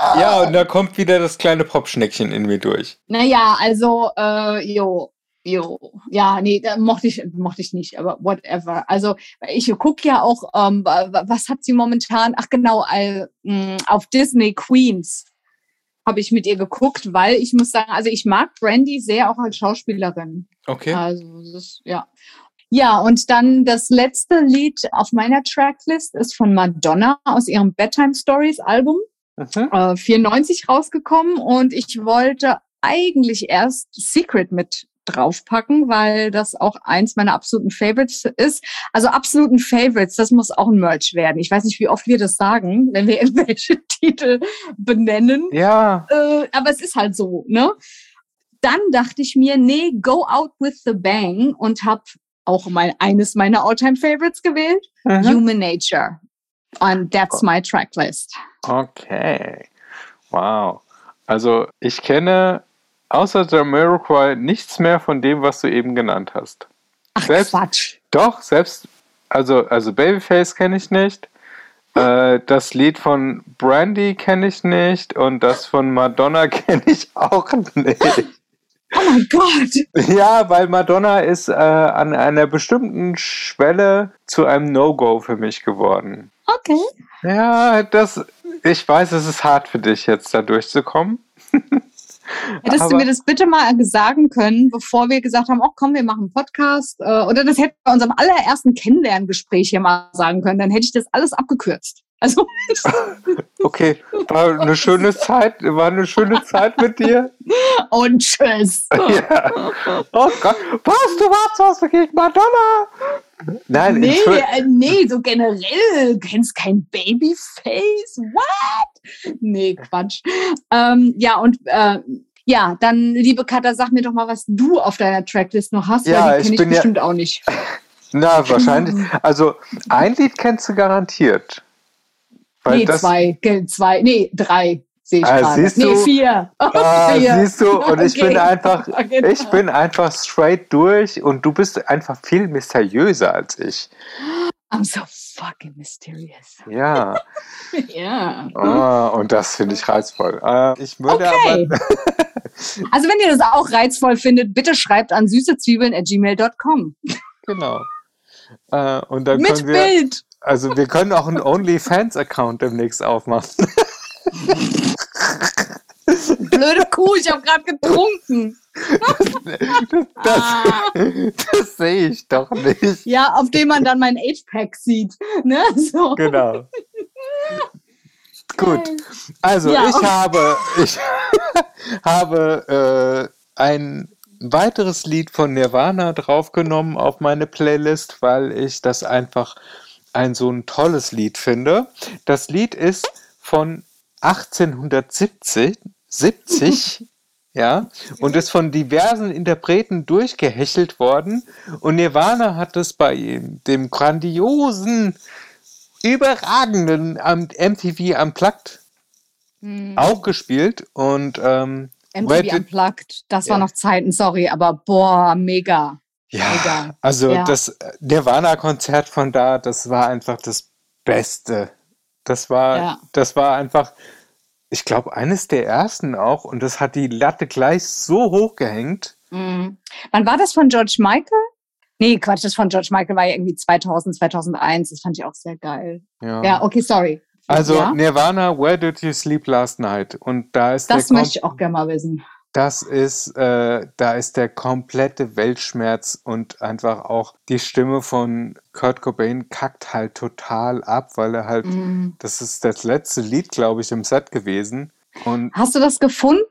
Ja, und da kommt wieder das kleine Popschneckchen in mir durch. Naja, also, äh, jo, jo. Ja, nee, da mochte ich, mochte ich nicht, aber whatever. Also, ich gucke ja auch, ähm, wa- wa- was hat sie momentan? Ach genau, äh, mh, auf Disney Queens habe ich mit ihr geguckt, weil ich muss sagen, also ich mag Brandy sehr auch als Schauspielerin. Okay. Also, das ist, ja. Ja, und dann das letzte Lied auf meiner Tracklist ist von Madonna aus ihrem Bedtime Stories Album Mhm. äh, 94 rausgekommen und ich wollte eigentlich erst Secret mit draufpacken, weil das auch eins meiner absoluten Favorites ist. Also absoluten Favorites, das muss auch ein Merch werden. Ich weiß nicht, wie oft wir das sagen, wenn wir irgendwelche Titel benennen, Ja. äh, aber es ist halt so, ne? Dann dachte ich mir, nee, go out with the bang und habe auch mein, eines meiner Alltime Favorites gewählt, Mhm. Human Nature. Und that's my tracklist. Okay. Wow. Also ich kenne außer Jamiroquai nichts mehr von dem, was du eben genannt hast. Ach Selbst- Quatsch. Doch, selbst, also, also Babyface kenne ich nicht. Äh, das Lied von Brandy kenne ich nicht und das von Madonna kenne ich auch nicht. Oh mein Gott. Ja, weil Madonna ist äh, an einer bestimmten Schwelle zu einem No-Go für mich geworden. Okay. Ja, das, ich weiß, es ist hart für dich jetzt da durchzukommen. Hättest Aber- du mir das bitte mal sagen können, bevor wir gesagt haben, oh komm, wir machen einen Podcast? Äh, oder das hätten wir bei unserem allerersten Kennenlerngespräch hier mal sagen können, dann hätte ich das alles abgekürzt. Also, Okay, war eine schöne Zeit, war eine schöne Zeit mit dir. und tschüss. Ja. Oh Gott, was, du warst was gegen Madonna? Nein, Nee, äh, nee, so generell. Du kennst kein Babyface? What? Nee, Quatsch. Ähm, ja, und äh, ja, dann, liebe Katha, sag mir doch mal, was du auf deiner Tracklist noch hast, Ja, weil die ich kenne ich ja- bestimmt auch nicht. Na, wahrscheinlich. Also, ein Lied kennst du garantiert. Weil nee, zwei, zwei, nee, drei sehe ich Ah, gerade. siehst Nee, du? vier. Ah, vier. siehst du, und ich Okay. bin einfach, Genau. ich bin einfach straight durch und du bist einfach viel mysteriöser als ich. I'm so fucking mysterious. Ja, ja. ah, und das finde ich reizvoll. Äh, ich würde Okay. aber, Also wenn ihr das auch reizvoll findet, bitte schreibt an süßezwiebeln.gmail.com. genau. Äh, und dann Mit können wir, Bild. Also wir können auch einen OnlyFans-Account demnächst aufmachen. Blöde Kuh, ich habe gerade getrunken. Das, Ah. das sehe ich doch nicht. Ja, auf dem man dann mein Age-Pack sieht. Ne? So. Genau. Gut. Also Ja. ich habe, ich habe ein weiteres Lied von Nirvana draufgenommen auf meine Playlist, weil ich das einfach ein so ein tolles Lied finde. Das Lied ist von 1870, 70, ja, und ist von diversen Interpreten durchgehechelt worden. Und Nirvana hat es bei dem grandiosen, überragenden MTV Unplugged Hm. auch gespielt. Und ähm, MTV Unplugged, das war Ja. noch Zeiten, sorry, aber boah, mega. Ja, Mega. also Ja. das Nirvana-Konzert von da, das war einfach das Beste. Das war, Ja. das war einfach, ich glaube, eines der ersten auch und das hat die Latte gleich so hoch gehängt. Mhm. Wann war das von George Michael? Nee, Quatsch, das von George Michael war ja irgendwie 2000, 2001. Das fand ich auch sehr geil. Ja. Ja, okay, sorry. Also ja, Nirvana, Where Did You Sleep Last Night? Und da ist das möchte ich auch gerne mal wissen. Das ist, äh, da ist der komplette Weltschmerz und einfach auch die Stimme von Kurt Cobain kackt halt total ab, weil er halt Mhm. Das ist das letzte Lied, glaube ich, im Set gewesen. Und Hast du das gefunden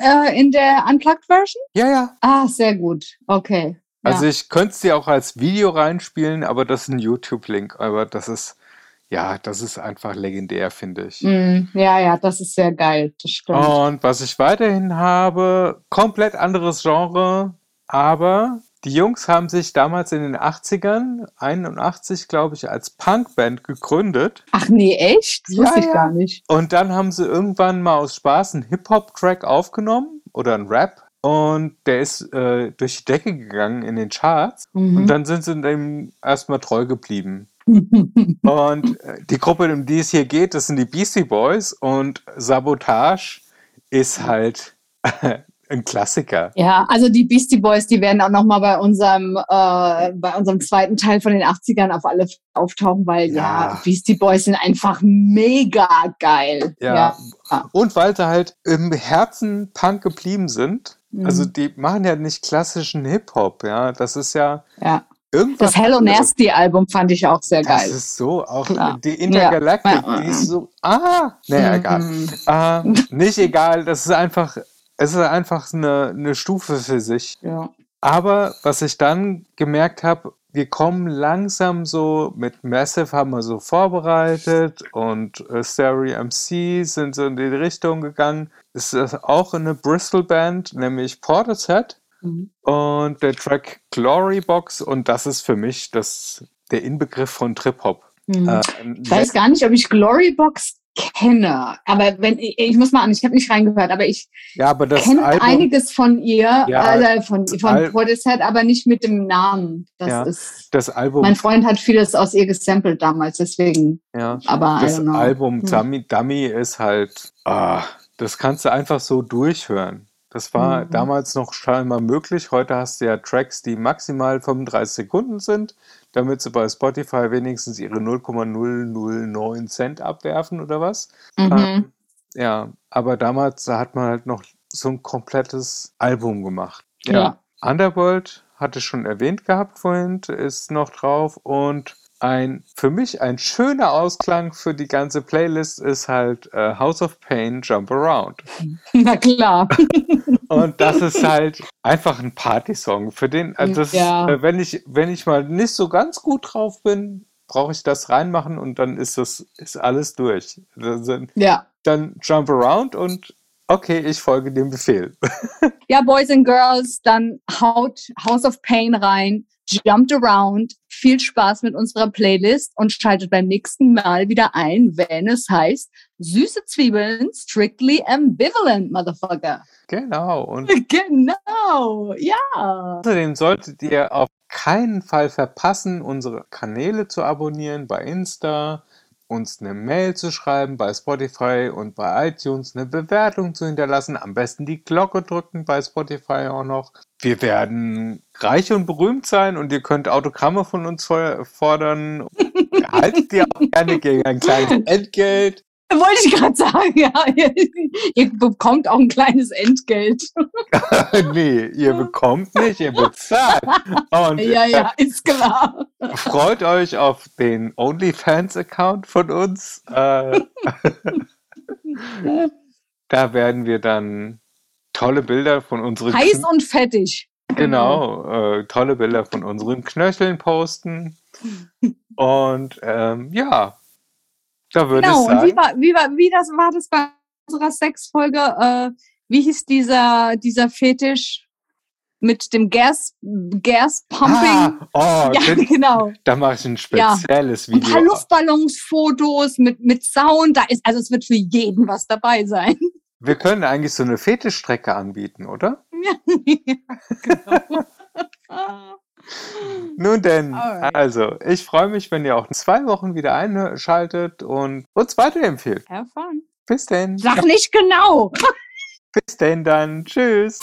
äh, in der Unplugged-Version? ja, ja. Ah, sehr gut. Okay. Ja. Also ich könnte es dir auch als Video reinspielen, aber das ist ein YouTube-Link. Aber das ist, ja, das ist einfach legendär, finde ich. Mhm. ja, ja, das ist sehr geil. Das stimmt. Und was ich weiterhin habe, komplett anderes Genre, aber die Jungs haben sich damals in den 80ern, 81 glaube ich, als Punkband gegründet. Ach nee, echt? Das Ja, wusste ich ja. gar nicht. Und dann haben sie irgendwann mal aus Spaß einen Hip-Hop-Track aufgenommen oder einen Rap. Und der ist äh, durch die Decke gegangen in den Charts. Und Mhm. dann sind sie dem erstmal treu geblieben. Und äh, die Gruppe, um die es hier geht, das sind die Beastie Boys. Und Sabotage ist halt ein Klassiker. Ja, also die Beastie Boys, die werden auch nochmal bei unserem, äh, bei unserem zweiten Teil von den 80ern auf alle auftauchen, weil ja, Ja. Beastie Boys sind einfach mega geil. Ja. Ja. Und weil sie halt im Herzen Punk geblieben sind. Mhm. Also die machen ja nicht klassischen Hip-Hop, ja. Das ist ja ja. Irgendwas. Das Hello. Nasty Album fand ich auch sehr Das geil. ist so, auch Klar. die Intergalactic, Ja. die ist so, ah, naja, egal. Mhm. Äh, nicht egal, das ist einfach, es ist einfach eine, eine Stufe für sich. Ja. Aber was ich dann gemerkt habe, wir kommen langsam so, mit Massive haben wir so vorbereitet und äh, Stereo MC sind so in die Richtung gegangen. Es ist auch eine Bristol-Band, nämlich Portishead Mhm. und der Track Glory Box und das ist für mich das, der Inbegriff von Trip-Hop. Mhm. Äh, Ich weiß gar nicht, ob ich Glorybox kenne, aber wenn ich, ich muss mal an, ich habe nicht reingehört, aber ich ja, aber das kenne Album, einiges von ihr, Ja, also von, von Portishead, aber nicht mit dem Namen. Das Ja, ist, das Album, mein Freund hat vieles aus ihr gesampelt damals, deswegen, ja, aber das. Album Hm. Dummy, Dummy ist halt, ah, das kannst du einfach so durchhören. Das war Mhm. damals noch scheinbar möglich. Heute hast du ja Tracks, die maximal 35 Sekunden sind, damit sie bei Spotify wenigstens ihre 0,009 Cent abwerfen oder was. Mhm. Ähm, ja, aber damals da hat man halt noch so ein komplettes Album gemacht. Ja. Underworld hatte ich schon erwähnt gehabt vorhin, ist noch drauf und ein für mich ein schöner Ausklang für die ganze Playlist ist halt äh, House of Pain Jump Around. Na klar. Und das ist halt einfach ein Partysong. Für den, also das, Ja. äh, wenn ich, wenn ich mal nicht so ganz gut drauf bin, brauche ich das reinmachen und dann ist das, ist alles durch. Also, ja. dann Jump Around und okay, ich folge dem Befehl. Ja, Boys and Girls, dann haut House of Pain rein, jumped around. Viel Spaß mit unserer Playlist und schaltet beim nächsten Mal wieder ein, wenn es heißt Süße Zwiebeln, strictly ambivalent, Motherfucker. Genau. Und Genau, ja. außerdem solltet ihr auf keinen Fall verpassen, unsere Kanäle zu abonnieren bei Insta, uns eine Mail zu schreiben bei Spotify und bei iTunes, eine Bewertung zu hinterlassen, am besten die Glocke drücken bei Spotify auch noch. Wir werden reich und berühmt sein und ihr könnt Autogramme von uns for- fordern. Haltet ihr auch gerne gegen ein kleines Entgelt. Wollte ich gerade sagen, ja. Ihr, ihr bekommt auch ein kleines Entgelt. nee, ihr bekommt nicht, ihr bezahlt. Und Ja, ja, ist klar. freut euch auf den OnlyFans-Account von uns. Äh, da werden wir dann tolle Bilder von unseren Heiß und fettig. Genau, äh, tolle Bilder von unseren Knöcheln posten. Und ähm, ja, da würde Genau, ich und sagen, wie war, wie war, wie das war das bei unserer Sexfolge? Äh, wie hieß dieser, dieser Fetisch mit dem Gas, Gas Pumping? ah, oh, ja, das- genau. da mache ich ein Ja. spezielles Ein paar Video. Luftballonsfotos mit, mit Sound. Da ist, also es wird für jeden was dabei sein. Wir können eigentlich so eine Fetischstrecke anbieten, oder? genau. Nun denn, Alright. also, ich freue mich, wenn ihr auch in zwei Wochen wieder einschaltet und uns weiterempfehlt. Have fun. Bis denn. Sag nicht genau. Bis denn dann. Tschüss.